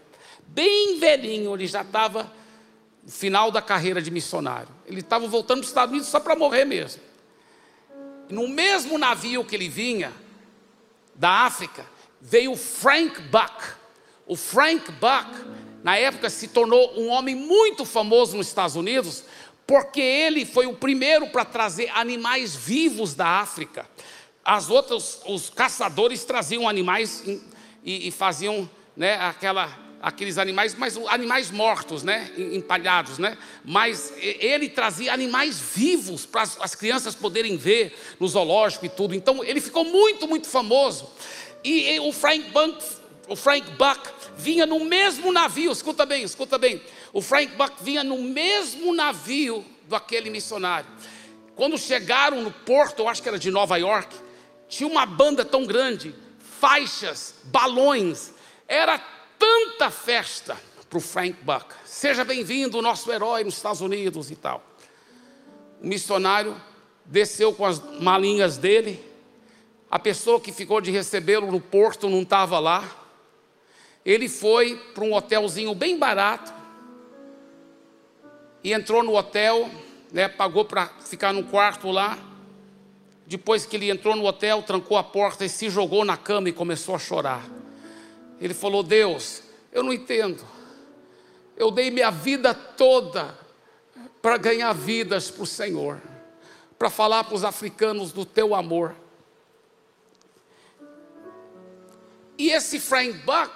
[SPEAKER 21] Bem velhinho, ele já estava no final da carreira de missionário. Ele estava voltando para os Estados Unidos só para morrer mesmo. No mesmo navio que ele vinha, da África, veio Frank Buck o Frank Buck, na época, se tornou um homem muito famoso nos Estados Unidos, porque ele foi o primeiro para trazer animais vivos da África. As outras, os caçadores traziam animais e, e faziam né, aquela, aqueles animais, mas animais mortos, né, empalhados, né? Mas ele trazia animais vivos para as crianças poderem ver no zoológico e tudo. Então ele ficou muito, muito famoso. E, o Frank Buck, o Frank Buck vinha no mesmo navio, escuta bem, escuta bem. O Frank Buck vinha no mesmo navio do aquele missionário. Quando chegaram no porto, eu acho que era de Nova York, tinha uma banda tão grande, faixas, balões, era tanta festa para o Frank Buck. Seja bem-vindo, nosso herói nos Estados Unidos e tal. O missionário desceu com as malinhas dele. A pessoa que ficou de recebê-lo no porto não estava lá ele foi para um hotelzinho bem barato e entrou no hotel, né, pagou para ficar no quarto lá. Depois que ele entrou no hotel, trancou a porta e se jogou na cama e começou a chorar. Ele falou: Deus, eu não entendo. Eu dei minha vida toda para ganhar vidas para o Senhor, para falar para os africanos do teu amor. E esse Frank Buck,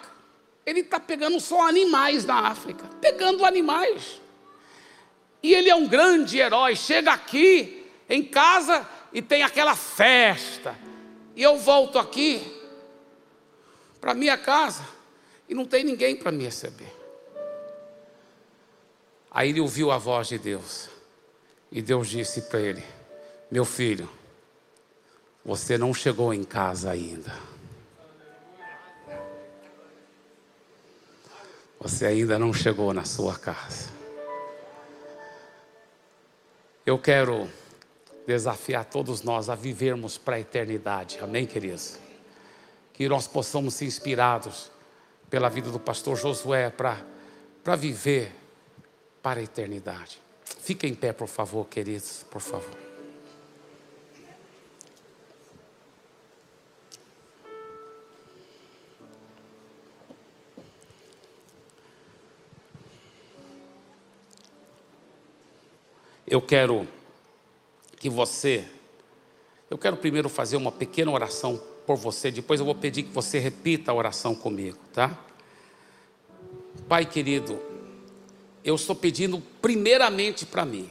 [SPEAKER 21] ele está pegando só animais na África, pegando animais. E ele é um grande herói. Chega aqui em casa e tem aquela festa. E eu volto aqui para minha casa e não tem ninguém para me receber. Aí ele ouviu a voz de Deus. E Deus disse para ele: Meu filho, você não chegou em casa ainda. Você ainda não chegou na sua casa. Eu quero desafiar todos nós a vivermos para a eternidade. Amém, queridos? que nós possamos ser inspirados pela vida do pastor Josué para viver para a eternidade. Fiquem em pé, por favor, queridos, por favor. Eu quero que você, eu quero primeiro fazer uma pequena oração por você, depois eu vou pedir que você repita a oração comigo, tá? Pai querido, eu estou pedindo primeiramente para mim,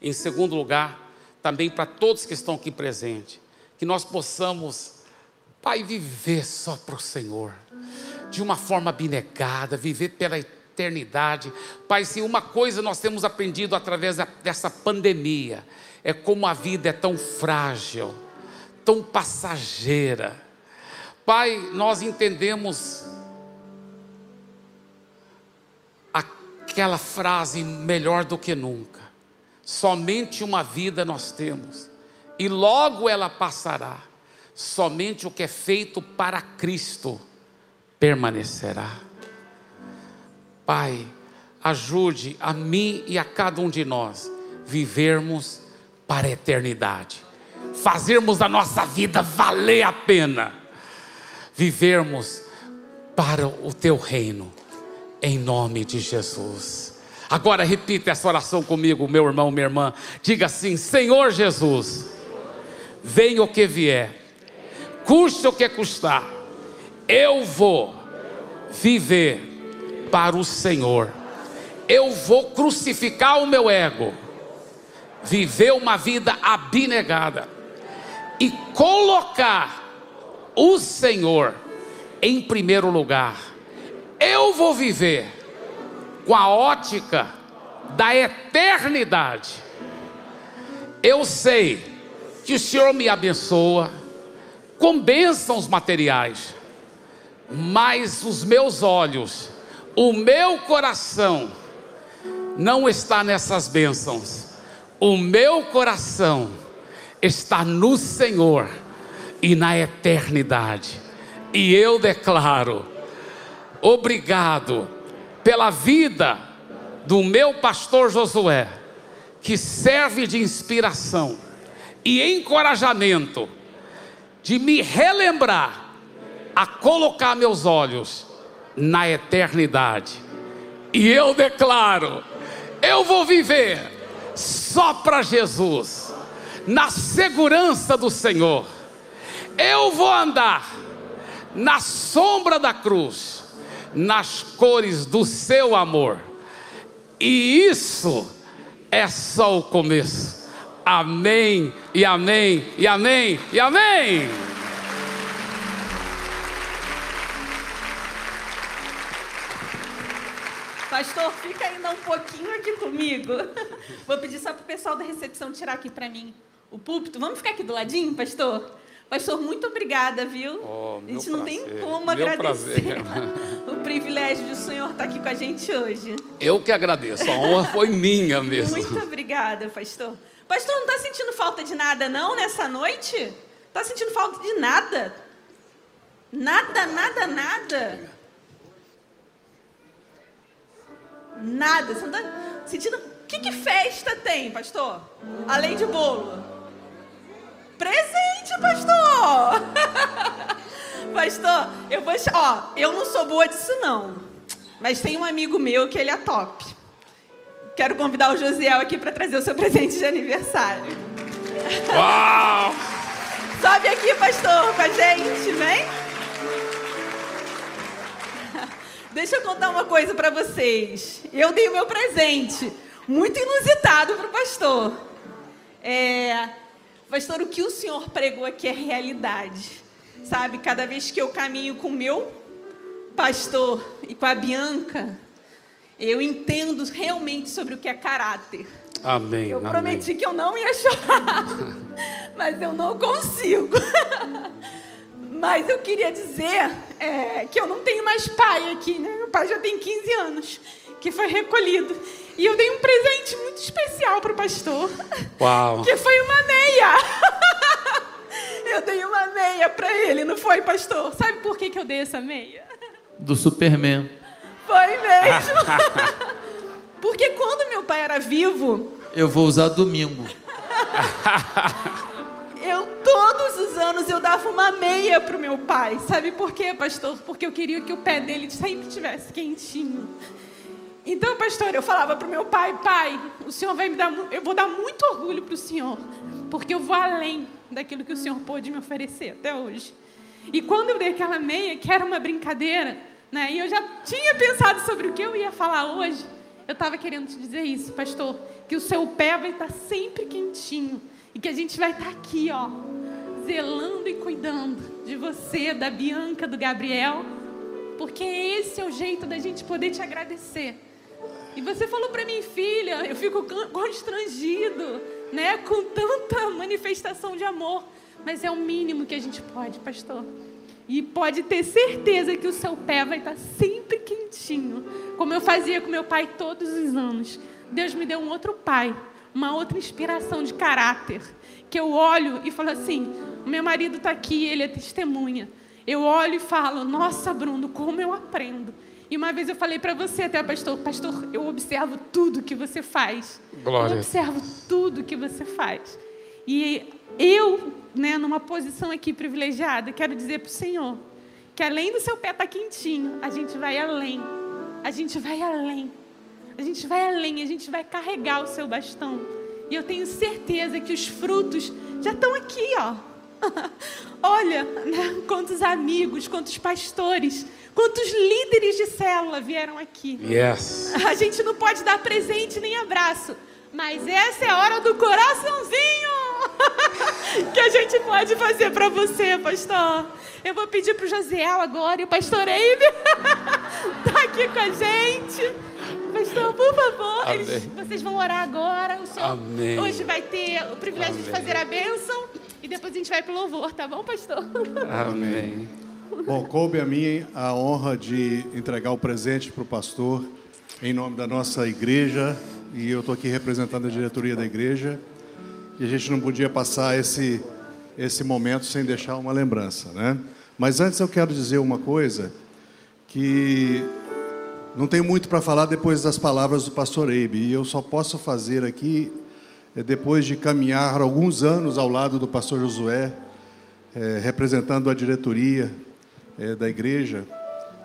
[SPEAKER 21] em segundo lugar, também para todos que estão aqui presentes, que nós possamos, Pai, viver só para o Senhor, de uma forma abnegada, viver pela eternidade. Pai, se uma coisa nós temos aprendido através dessa pandemia, é como a vida é tão frágil, tão passageira. Pai, nós entendemos aquela frase melhor do que nunca. Somente uma vida nós temos, e logo ela passará. Somente o que é feito para Cristo permanecerá. Pai, ajude a mim e a cada um de nós vivermos para a eternidade, fazermos a nossa vida valer a pena, vivermos para o teu reino, em nome de Jesus. Agora repita essa oração comigo, meu irmão, minha irmã. Diga assim: Senhor Jesus, venha o que vier, custe o que custar, eu vou viver para o Senhor. Eu vou crucificar o meu ego, viver uma vida abnegada e colocar o Senhor em primeiro lugar. Eu vou viver com a ótica da eternidade. Eu sei que o Senhor me abençoa com bênçãos materiais, mas os meus olhos, o meu coração, não está nessas bênçãos. O meu coração está no Senhor e na eternidade. E eu declaro: obrigado pela vida do meu pastor Josué, que serve de inspiração e encorajamento, de me relembrar a colocar meus olhos na eternidade. E eu declaro: eu vou viver só para Jesus, na segurança do Senhor. Eu vou andar na sombra da cruz nas cores do seu amor. E isso é só o começo. Amém, e amém, e amém, e amém.
[SPEAKER 2] Pastor, fica ainda um pouquinho aqui comigo. *laughs* Vou pedir só para o pessoal da recepção tirar aqui para mim o púlpito. Vamos ficar aqui do ladinho, pastor? Pastor, muito obrigada, viu?
[SPEAKER 21] Oh,
[SPEAKER 2] a gente
[SPEAKER 21] prazer.
[SPEAKER 2] não tem como
[SPEAKER 21] meu
[SPEAKER 2] agradecer
[SPEAKER 21] prazer. *laughs*
[SPEAKER 2] o privilégio de o senhor estar aqui com a gente hoje.
[SPEAKER 21] Eu que agradeço, a honra foi minha mesmo.
[SPEAKER 2] Muito obrigada, pastor. Pastor, não está sentindo falta de nada, não, nessa noite? Está sentindo falta de nada? Nada, nada, nada? Nada. Você não está sentindo. Que, que festa tem, pastor? Além de bolo? Presente, pastor! *laughs* pastor, eu vou. Ó, eu não sou boa disso, não. Mas tem um amigo meu que ele é top. Quero convidar o Josiel aqui para trazer o seu presente de aniversário.
[SPEAKER 21] Uau! *laughs*
[SPEAKER 2] Sobe aqui, pastor, com a gente, vem. *laughs* Deixa eu contar uma coisa para vocês. Eu dei o meu presente, muito inusitado para o pastor. É, Pastor, o que o senhor pregou aqui é realidade. Sabe, cada vez que eu caminho com o meu pastor e com a Bianca, eu entendo realmente sobre o que é caráter.
[SPEAKER 21] Amém.
[SPEAKER 2] Eu
[SPEAKER 21] amém.
[SPEAKER 2] prometi que eu não ia chorar, *laughs* mas eu não consigo. *laughs* mas eu queria dizer é, que eu não tenho mais pai aqui, né? Meu pai já tem 15 anos, que foi recolhido. E eu dei um presente muito especial para o pastor.
[SPEAKER 21] Uau.
[SPEAKER 2] Que foi uma meia. *laughs* Eu dei uma meia para ele, não foi, pastor? Sabe por que, que eu dei essa meia?
[SPEAKER 20] Do Superman.
[SPEAKER 2] Foi mesmo. *laughs* Porque quando meu pai era vivo,
[SPEAKER 20] Eu vou usar domingo. *laughs*
[SPEAKER 2] eu todos os anos eu dava uma meia pro meu pai. Sabe por quê, pastor? Porque eu queria que o pé dele sempre estivesse quentinho. Então, pastor, eu falava para o meu pai, pai, o senhor vai me dar, eu vou dar muito orgulho para o senhor, porque eu vou além daquilo que o senhor pôde me oferecer até hoje. E quando eu dei aquela meia, que era uma brincadeira, né, e eu já tinha pensado sobre o que eu ia falar hoje, eu estava querendo te dizer isso, pastor, que o seu pé vai estar sempre quentinho e que a gente vai estar aqui, ó, zelando e cuidando de você, da Bianca, do Gabriel, porque esse é o jeito da gente poder te agradecer. E você falou para mim, filha, eu fico constrangido, né, com tanta manifestação de amor, mas é o mínimo que a gente pode, pastor. E pode ter certeza que o seu pé vai estar sempre quentinho, como eu fazia com meu pai todos os anos. Deus me deu um outro pai, uma outra inspiração de caráter, que eu olho e falo assim: o meu marido está aqui, ele é testemunha. Eu olho e falo: nossa, Bruno, como eu aprendo. E uma vez eu falei para você até, pastor, pastor, eu observo tudo que você faz. Glória. Eu observo tudo que você faz. E eu, né, numa posição aqui privilegiada, quero dizer para o Senhor que além do seu pé estar tá quentinho, a gente vai além. A gente vai além. A gente vai além, a gente vai carregar o seu bastão. E eu tenho certeza que os frutos já estão aqui, ó. *laughs* Olha, né, quantos amigos, quantos pastores, quantos líderes de célula vieram aqui.
[SPEAKER 21] Yes.
[SPEAKER 2] A gente não pode dar presente nem abraço, mas essa é a hora do coraçãozinho *laughs* que a gente pode fazer para você, pastor. Eu vou pedir para o Josiel agora e o pastor Eibe *laughs* tá aqui com a gente. Pastor, por favor, eles, vocês vão orar agora. O senhor
[SPEAKER 21] Amém.
[SPEAKER 2] hoje vai ter o privilégio Amém. de fazer a bênção e depois a gente vai para o louvor, tá bom, pastor?
[SPEAKER 21] Amém.
[SPEAKER 22] Bom, coube a mim a honra de entregar o presente para o pastor em nome da nossa igreja e eu estou aqui representando a diretoria da igreja e a gente não podia passar esse esse momento sem deixar uma lembrança, né? Mas antes eu quero dizer uma coisa que não tenho muito para falar depois das palavras do pastor Eibe e eu só posso fazer aqui é, depois de caminhar alguns anos ao lado do pastor Josué, é, representando a diretoria é, da igreja,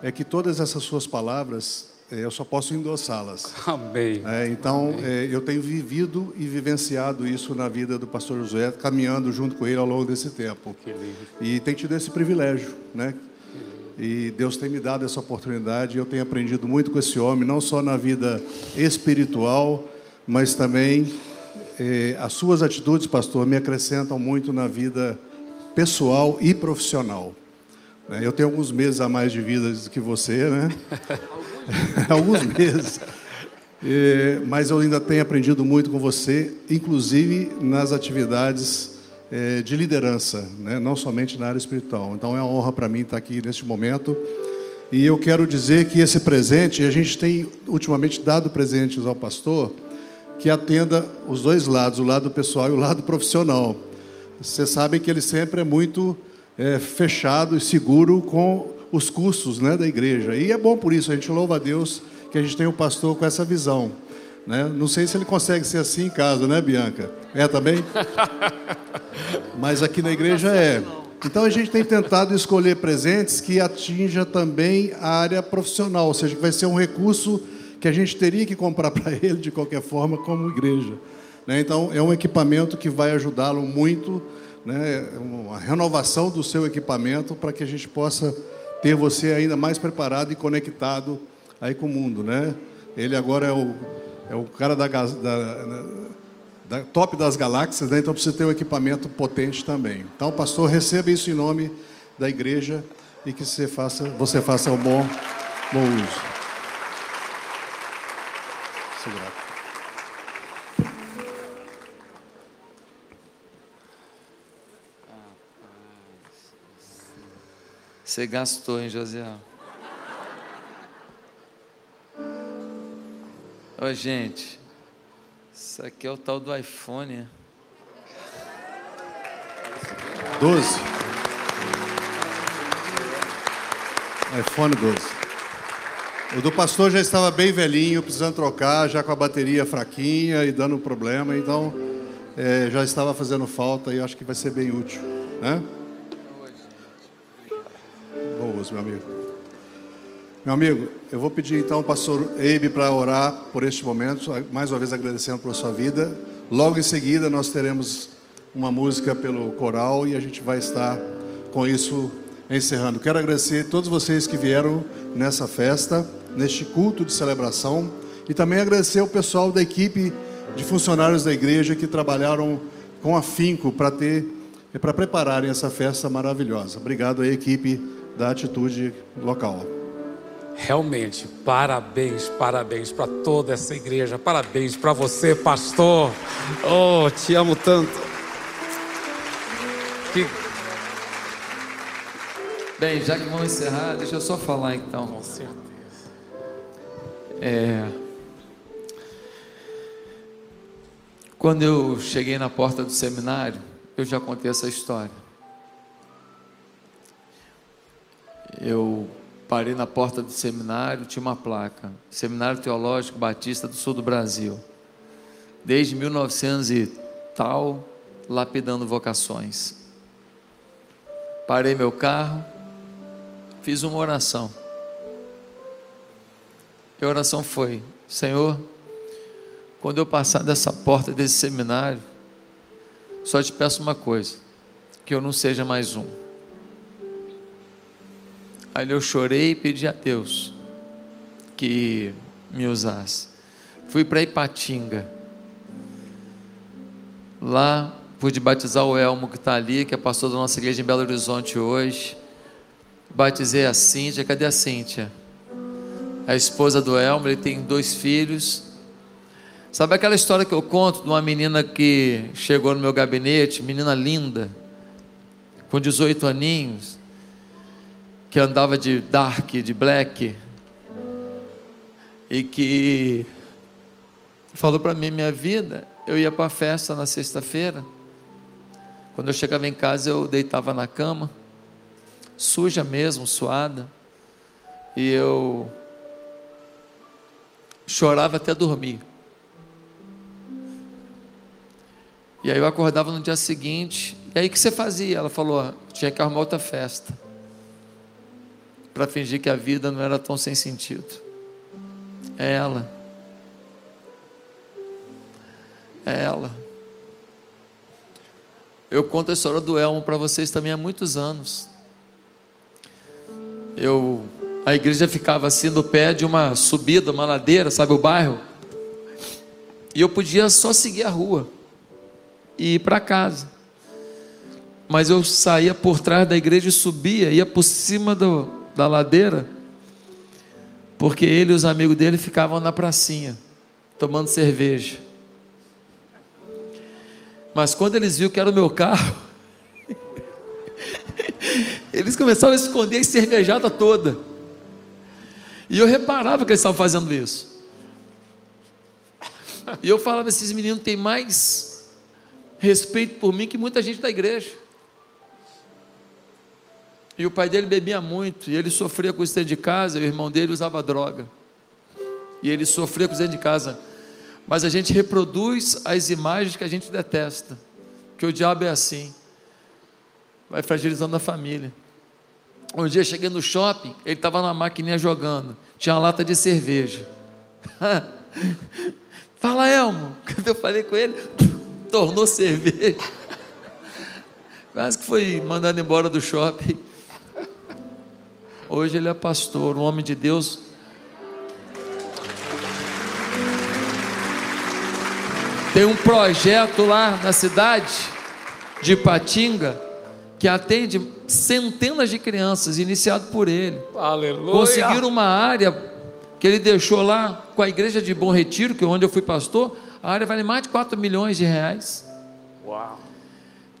[SPEAKER 22] é que todas essas suas palavras é, eu só posso endossá-las.
[SPEAKER 21] Amém.
[SPEAKER 22] É, então, é, eu tenho vivido e vivenciado isso na vida do pastor Josué, caminhando junto com ele ao longo desse tempo. E tem tido esse privilégio, né? E Deus tem me dado essa oportunidade. Eu tenho aprendido muito com esse homem, não só na vida espiritual, mas também eh, as suas atitudes, pastor, me acrescentam muito na vida pessoal e profissional. Né? Eu tenho alguns meses a mais de vida do que você, né? *laughs* alguns meses. É, mas eu ainda tenho aprendido muito com você, inclusive nas atividades é, de liderança, né? não somente na área espiritual. Então é uma honra para mim estar aqui neste momento. E eu quero dizer que esse presente, a gente tem ultimamente dado presentes ao pastor que atenda os dois lados, o lado pessoal e o lado profissional. Vocês sabem que ele sempre é muito é, fechado e seguro com os cursos né, da igreja. E é bom por isso, a gente louva a Deus que a gente tem o um pastor com essa visão. Né? Não sei se ele consegue ser assim em casa, né, Bianca? É também? *laughs* Mas aqui na igreja é. Então a gente tem tentado escolher presentes que atinja também a área profissional, ou seja, que vai ser um recurso que a gente teria que comprar para *laughs* ele de qualquer forma como igreja. Né? Então é um equipamento que vai ajudá-lo muito, né? uma renovação do seu equipamento para que a gente possa ter você ainda mais preparado e conectado aí com o mundo, né? Ele agora é o, é o cara da, da, da top das galáxias, né? então precisa ter um equipamento potente também. Então, pastor, receba isso em nome da igreja e que você faça, você faça um bom, bom uso. Segura.
[SPEAKER 20] Você gastou, hein, José? Ô, gente, isso aqui é o tal do iPhone.
[SPEAKER 22] 12. iPhone 12. O do pastor já estava bem velhinho, precisando trocar, já com a bateria fraquinha e dando problema, então é, já estava fazendo falta e acho que vai ser bem útil. Né? Meu amigo. Meu amigo, eu vou pedir então ao pastor Eibe para orar por este momento, mais uma vez agradecendo por sua vida. Logo em seguida nós teremos uma música pelo coral e a gente vai estar com isso encerrando. Quero agradecer a todos vocês que vieram nessa festa, neste culto de celebração e também agradecer ao pessoal da equipe de funcionários da igreja que trabalharam com afinco para ter para prepararem essa festa maravilhosa. Obrigado à equipe da Atitude Local.
[SPEAKER 21] Realmente, parabéns, parabéns para toda essa igreja, parabéns para você, pastor. Oh, te amo tanto. Que...
[SPEAKER 20] Bem, já que vamos encerrar, deixa eu só falar então.
[SPEAKER 21] Com certeza.
[SPEAKER 20] É... Quando eu cheguei na porta do seminário, eu já contei essa história. Eu parei na porta do seminário, tinha uma placa: Seminário Teológico Batista do Sul do Brasil. Desde 1900 e tal, lapidando vocações. Parei meu carro, fiz uma oração. E a oração foi: Senhor, quando eu passar dessa porta desse seminário, só te peço uma coisa: que eu não seja mais um. Aí eu chorei e pedi a Deus que me usasse. Fui para Ipatinga. Lá pude batizar o Elmo que está ali, que é pastor da nossa igreja em Belo Horizonte hoje. Batizei a Cíntia. Cadê a Cíntia? A esposa do Elmo, ele tem dois filhos. Sabe aquela história que eu conto de uma menina que chegou no meu gabinete, menina linda, com 18 aninhos, que andava de dark, de black, e que falou para mim minha vida. Eu ia para a festa na sexta-feira. Quando eu chegava em casa, eu deitava na cama, suja mesmo, suada, e eu chorava até dormir. E aí eu acordava no dia seguinte, e aí o que você fazia? Ela falou, tinha que arrumar outra festa para fingir que a vida não era tão sem sentido. É ela. É ela. Eu conto a história do Elmo para vocês também há muitos anos. Eu, a igreja ficava assim no pé de uma subida, uma ladeira, sabe o bairro? E eu podia só seguir a rua e ir para casa. Mas eu saía por trás da igreja e subia, ia por cima do, da ladeira, porque ele e os amigos dele ficavam na pracinha, tomando cerveja. Mas quando eles viram que era o meu carro, *laughs* eles começaram a esconder a cervejada toda. E eu reparava que eles estavam fazendo isso. E eu falava: esses meninos têm mais respeito por mim que muita gente da igreja. E o pai dele bebia muito, e ele sofria com isso dentro de casa, e o irmão dele usava droga. E ele sofria com isso dentro de casa. Mas a gente reproduz as imagens que a gente detesta. Que o diabo é assim. Vai fragilizando a família. Um dia cheguei no shopping, ele estava na maquininha jogando. Tinha uma lata de cerveja. *laughs* Fala, Elmo. Quando eu falei com ele, tornou cerveja. Quase que foi mandado embora do shopping. Hoje ele é pastor, um homem de Deus. Tem um projeto lá na cidade de Patinga que atende centenas de crianças, iniciado por ele.
[SPEAKER 21] Aleluia.
[SPEAKER 20] Conseguiram uma área que ele deixou lá com a igreja de Bom Retiro, que é onde eu fui pastor. A área vale mais de 4 milhões de reais.
[SPEAKER 21] Uau.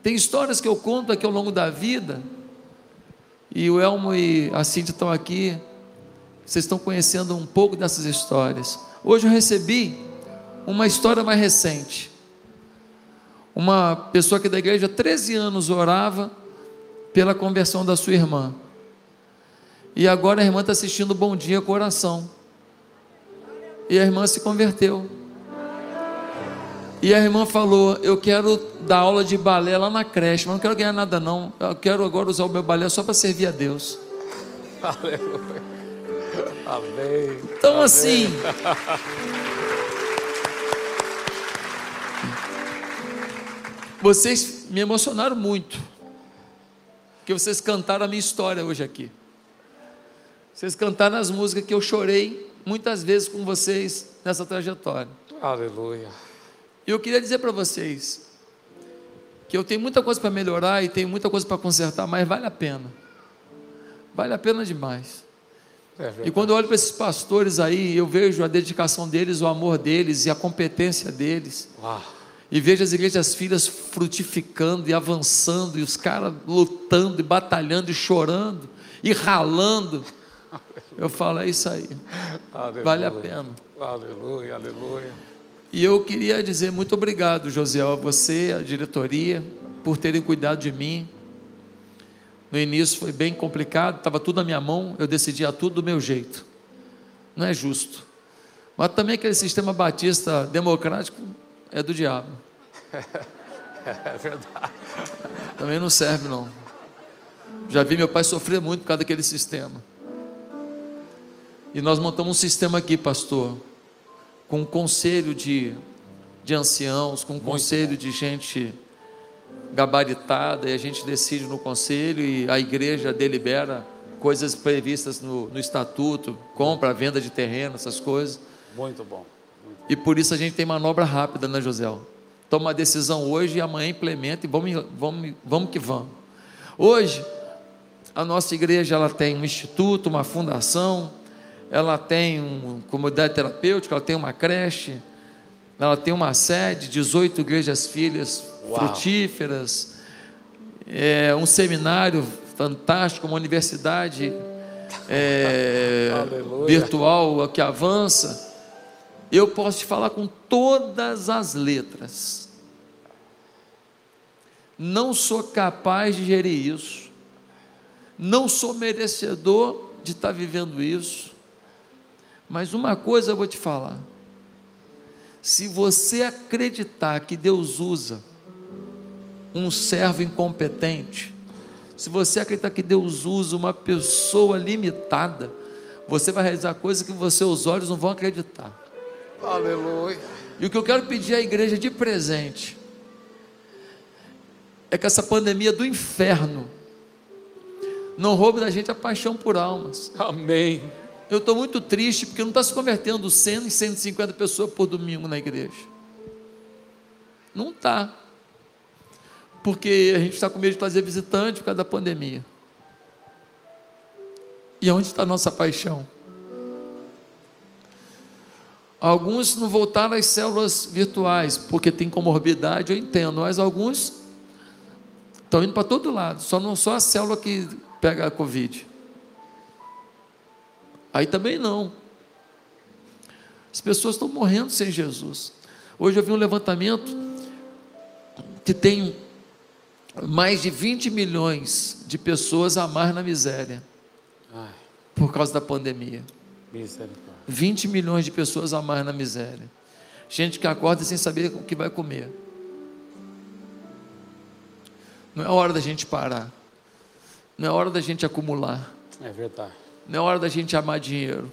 [SPEAKER 20] Tem histórias que eu conto aqui ao longo da vida e o Elmo e a Cíntia estão aqui. Vocês estão conhecendo um pouco dessas histórias. Hoje eu recebi uma história mais recente. Uma pessoa que da igreja há 13 anos orava pela conversão da sua irmã. E agora a irmã está assistindo Bom Dia Coração. E a irmã se converteu. E a irmã falou: Eu quero dar aula de balé lá na creche, mas não quero ganhar nada, não. Eu quero agora usar o meu balé só para servir a Deus.
[SPEAKER 21] Aleluia. Amém.
[SPEAKER 20] Então,
[SPEAKER 21] Amém.
[SPEAKER 20] assim. Vocês me emocionaram muito. Porque vocês cantaram a minha história hoje aqui. Vocês cantaram as músicas que eu chorei muitas vezes com vocês nessa trajetória.
[SPEAKER 21] Aleluia.
[SPEAKER 20] E eu queria dizer para vocês que eu tenho muita coisa para melhorar e tenho muita coisa para consertar, mas vale a pena. Vale a pena demais.
[SPEAKER 21] É
[SPEAKER 20] E quando eu olho para esses pastores aí, eu vejo a dedicação deles, o amor deles e a competência deles.
[SPEAKER 21] Uau.
[SPEAKER 20] E vejo as igrejas filhas frutificando e avançando, e os caras lutando e batalhando e chorando e ralando. Eu falo, é isso aí.
[SPEAKER 21] Aleluia.
[SPEAKER 20] Vale a pena.
[SPEAKER 21] Aleluia, aleluia.
[SPEAKER 20] E eu queria dizer muito obrigado, Josiel, a você, a diretoria, por terem cuidado de mim. No início foi bem complicado, estava tudo na minha mão, eu decidia tudo do meu jeito. Não é justo. Mas também aquele sistema batista democrático é do diabo. *laughs*
[SPEAKER 21] É verdade.
[SPEAKER 20] Também não serve, não. Já vi meu pai sofrer muito por causa daquele sistema. E nós montamos um sistema aqui, pastor, com um conselho de, de anciãos, com um conselho de gente gabaritada, e a gente decide no conselho e a igreja delibera coisas previstas no, no estatuto, compra, venda de terreno, essas coisas.
[SPEAKER 21] Muito bom.
[SPEAKER 20] E por isso a gente tem manobra rápida, né, José? Toma uma decisão hoje e amanhã implementa e vamos, vamos, vamos que vamos. Hoje, a nossa igreja ela tem um instituto, uma fundação, ela tem uma comunidade terapêutica, ela tem uma creche, ela tem uma sede, 18 igrejas filhas
[SPEAKER 21] Uau.
[SPEAKER 20] frutíferas, é, um seminário fantástico, uma universidade é, *laughs* virtual que avança. Eu posso te falar com todas as letras. Não sou capaz de gerir isso. Não sou merecedor de estar vivendo isso. Mas uma coisa eu vou te falar. Se você acreditar que Deus usa um servo incompetente, se você acreditar que Deus usa uma pessoa limitada, você vai realizar coisas que você, os olhos não vão acreditar.
[SPEAKER 21] Aleluia.
[SPEAKER 20] E o que eu quero pedir à igreja de presente é que essa pandemia do inferno não roube da gente a paixão por almas.
[SPEAKER 21] Amém.
[SPEAKER 20] Eu estou muito triste porque não está se convertendo 100 e 150 pessoas por domingo na igreja. Não está. Porque a gente está com medo de trazer visitante por causa da pandemia. E onde está a nossa paixão? Alguns não voltaram às células virtuais, porque tem comorbidade, eu entendo, mas alguns estão indo para todo lado, só não só a célula que pega a Covid. Aí também não. As pessoas estão morrendo sem Jesus. Hoje eu vi um levantamento que tem mais de 20 milhões de pessoas a mais na miséria
[SPEAKER 21] Ai,
[SPEAKER 20] por causa da pandemia.
[SPEAKER 21] misericórdia.
[SPEAKER 20] 20 milhões de pessoas a mais na miséria. Gente que acorda sem saber o que vai comer. Não é hora da gente parar. Não é hora da gente acumular.
[SPEAKER 21] É verdade.
[SPEAKER 20] Não é hora da gente amar dinheiro.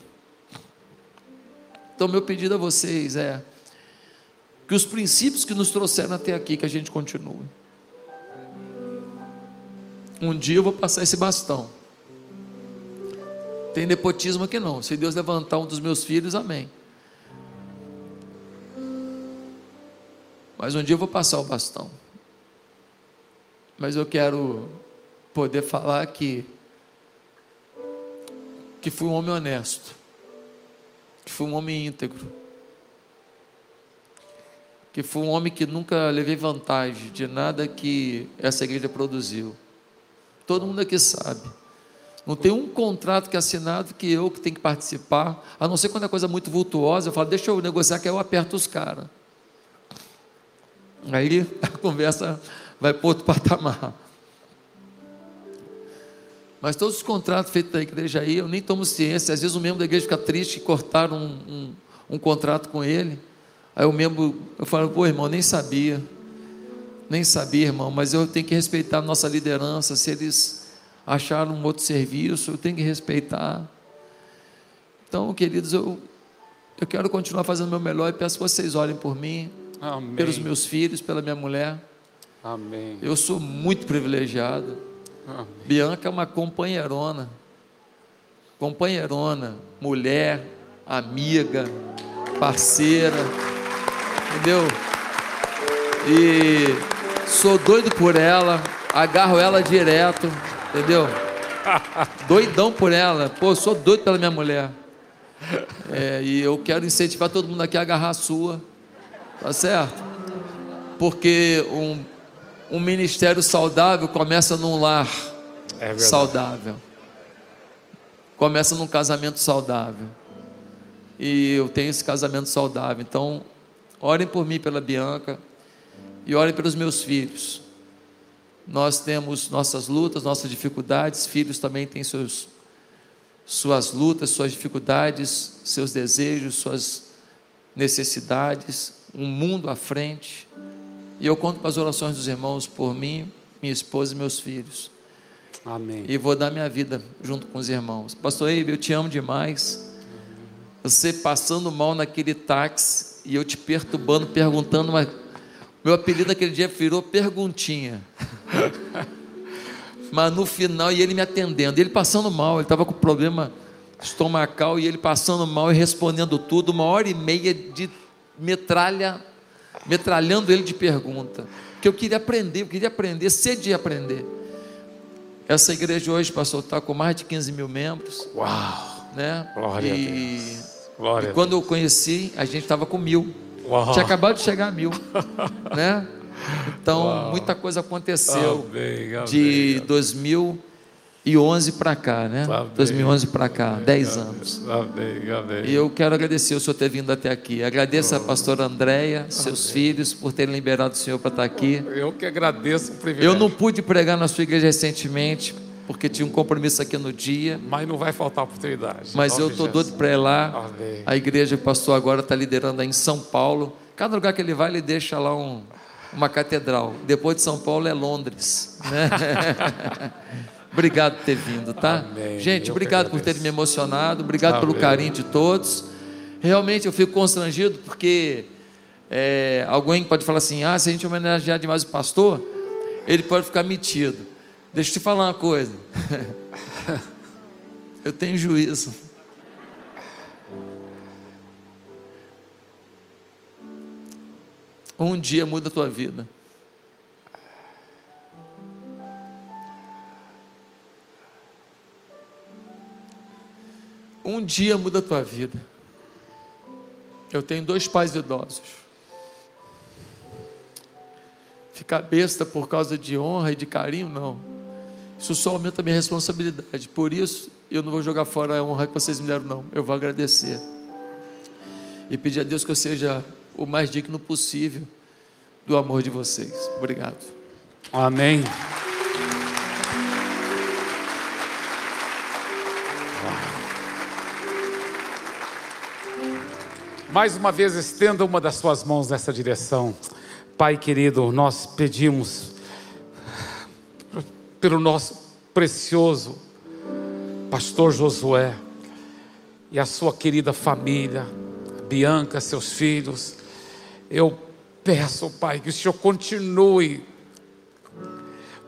[SPEAKER 20] Então, meu pedido a vocês é que os princípios que nos trouxeram até aqui, que a gente continue. Um dia eu vou passar esse bastão. Tem nepotismo aqui não. Se Deus levantar um dos meus filhos, amém. Mas um dia eu vou passar o bastão. Mas eu quero poder falar que que fui um homem honesto, que fui um homem íntegro, que fui um homem que nunca levei vantagem de nada que essa igreja produziu. Todo mundo aqui sabe. Não tem um contrato que é assinado que eu que tenho que participar, a não ser quando é coisa muito vultuosa, eu falo, deixa eu negociar que eu aperto os caras. Aí a conversa vai para outro *laughs* patamar. Mas todos os contratos feitos da igreja aí, eu nem tomo ciência. Às vezes o membro da igreja fica triste que cortaram um, um, um contrato com ele. Aí o membro, eu falo, pô, irmão, nem sabia. Nem sabia, irmão, mas eu tenho que respeitar a nossa liderança. Se eles acharam um outro serviço, eu tenho que respeitar. Então, queridos, eu, eu quero continuar fazendo o meu melhor e peço que vocês olhem por mim,
[SPEAKER 21] Amém.
[SPEAKER 20] pelos meus filhos, pela minha mulher.
[SPEAKER 21] Amém.
[SPEAKER 20] Eu sou muito privilegiado. Bianca é uma companheirona. Companheirona, mulher, amiga, parceira. Entendeu? E sou doido por ela, agarro ela direto, entendeu? *laughs* Doidão por ela. Pô, sou doido pela minha mulher. É, e eu quero incentivar todo mundo aqui a agarrar a sua. Tá certo? Porque um, um ministério saudável começa num lar
[SPEAKER 21] É
[SPEAKER 20] saudável. Começa num casamento saudável. E eu tenho esse casamento saudável. Então, orem por mim, pela Bianca. E orem pelos meus filhos. Nós temos nossas lutas, nossas dificuldades. Filhos também têm seus, suas lutas, suas dificuldades, seus desejos, suas necessidades. Um mundo à frente. E eu conto com as orações dos irmãos por mim, minha esposa e meus filhos.
[SPEAKER 21] Amém.
[SPEAKER 20] E vou dar minha vida junto com os irmãos. Pastor Eibe, eu te amo demais. Você passando mal naquele táxi e eu te perturbando, perguntando, mas meu apelido naquele dia virou perguntinha. *laughs* mas no final, e ele me atendendo, ele passando mal, ele estava com problema estomacal e ele passando mal e respondendo tudo, uma hora e meia de metralha, metralhando ele de pergunta. Que eu queria aprender, eu queria aprender, sede de aprender. Essa igreja hoje, pastor, está com mais de 15 mil membros.
[SPEAKER 21] Uau!
[SPEAKER 20] Né?
[SPEAKER 21] Glória a
[SPEAKER 20] e,
[SPEAKER 21] Deus. Glória
[SPEAKER 20] e
[SPEAKER 21] a
[SPEAKER 20] quando eu conheci, a gente estava com mil.
[SPEAKER 21] Uau.
[SPEAKER 20] Tinha acabado de chegar a mil. *laughs* né? Então,
[SPEAKER 21] Uau.
[SPEAKER 20] muita coisa aconteceu
[SPEAKER 21] Amém, amém,
[SPEAKER 20] de 2011 para cá, né? 2011 para cá, 10 anos.
[SPEAKER 21] Amém, amém.
[SPEAKER 20] E eu quero agradecer o senhor ter vindo até aqui. Agradeço a pastora Andréia, seus filhos, por terem liberado o senhor para estar aqui.
[SPEAKER 21] Eu que agradeço o privilégio.
[SPEAKER 20] Eu não pude pregar na sua igreja recentemente, porque tinha um compromisso aqui no dia.
[SPEAKER 21] Mas não vai faltar oportunidade.
[SPEAKER 20] Mas eu estou doido para ir lá.
[SPEAKER 21] Amém.
[SPEAKER 20] A igreja que o pastor agora está liderando aí em São Paulo. Cada lugar que ele vai, ele deixa lá um, uma catedral. Depois de São Paulo é Londres. né? *laughs* obrigado por ter vindo, tá?
[SPEAKER 21] Amém.
[SPEAKER 20] Gente,
[SPEAKER 21] Eu
[SPEAKER 20] obrigado por terem me emocionado. Obrigado pelo
[SPEAKER 21] Amém.
[SPEAKER 20] carinho de todos. Realmente eu fico constrangido porque é, alguém pode falar assim: ah, se a gente homenagear demais o pastor, ele pode ficar metido. Deixa eu te falar uma coisa. *laughs* eu tenho juízo. Um dia muda a tua vida. Um dia muda a tua vida. Eu tenho dois pais idosos. Ficar besta por causa de honra e de carinho, não. Isso só aumenta a minha responsabilidade. Por isso, eu não vou jogar fora a honra que vocês me deram, não. Eu vou agradecer. E pedir a Deus que eu seja o mais digno possível do amor de vocês. Obrigado.
[SPEAKER 21] Amém. Mais uma vez, estenda uma das suas mãos nessa direção. Pai querido, nós pedimos pelo nosso precioso pastor Josué e a sua querida família, Bianca, seus filhos. Eu peço, Pai, que o Senhor continue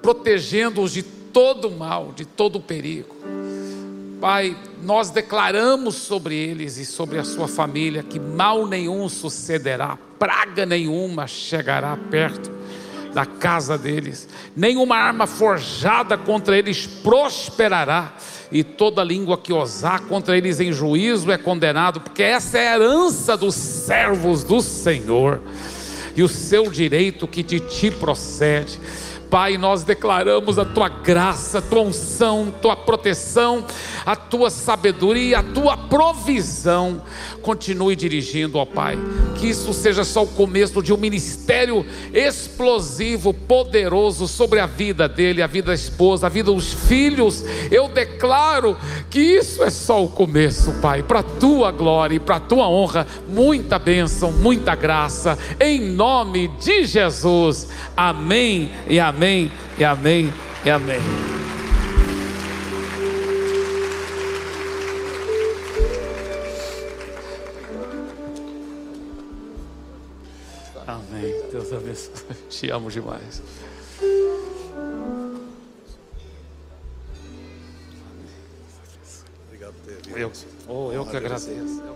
[SPEAKER 21] protegendo-os de todo mal, de todo perigo. Pai, nós declaramos sobre eles e sobre a sua família que mal nenhum sucederá, praga nenhuma chegará perto da casa deles, nenhuma arma forjada contra eles prosperará, e toda língua que osar contra eles em juízo é condenado, porque essa é a herança dos servos do Senhor e o seu direito que de ti procede. Pai, nós declaramos a tua graça, a tua unção, a tua proteção, a tua sabedoria, a tua provisão. Continue dirigindo, ó Pai. Que isso seja só o começo de um ministério explosivo, poderoso sobre a vida dele, a vida da esposa, a vida dos filhos. Eu declaro que isso é só o começo, Pai, para a tua glória e para a tua honra. Muita bênção, muita graça, em nome de Jesus. Amém e amém amém, e amém, e amém. Amém. Deus abençoe. *laughs* Te amo demais.
[SPEAKER 22] Obrigado por ter vindo.
[SPEAKER 21] Eu, oh, eu que agradeço. Eu que agradeço.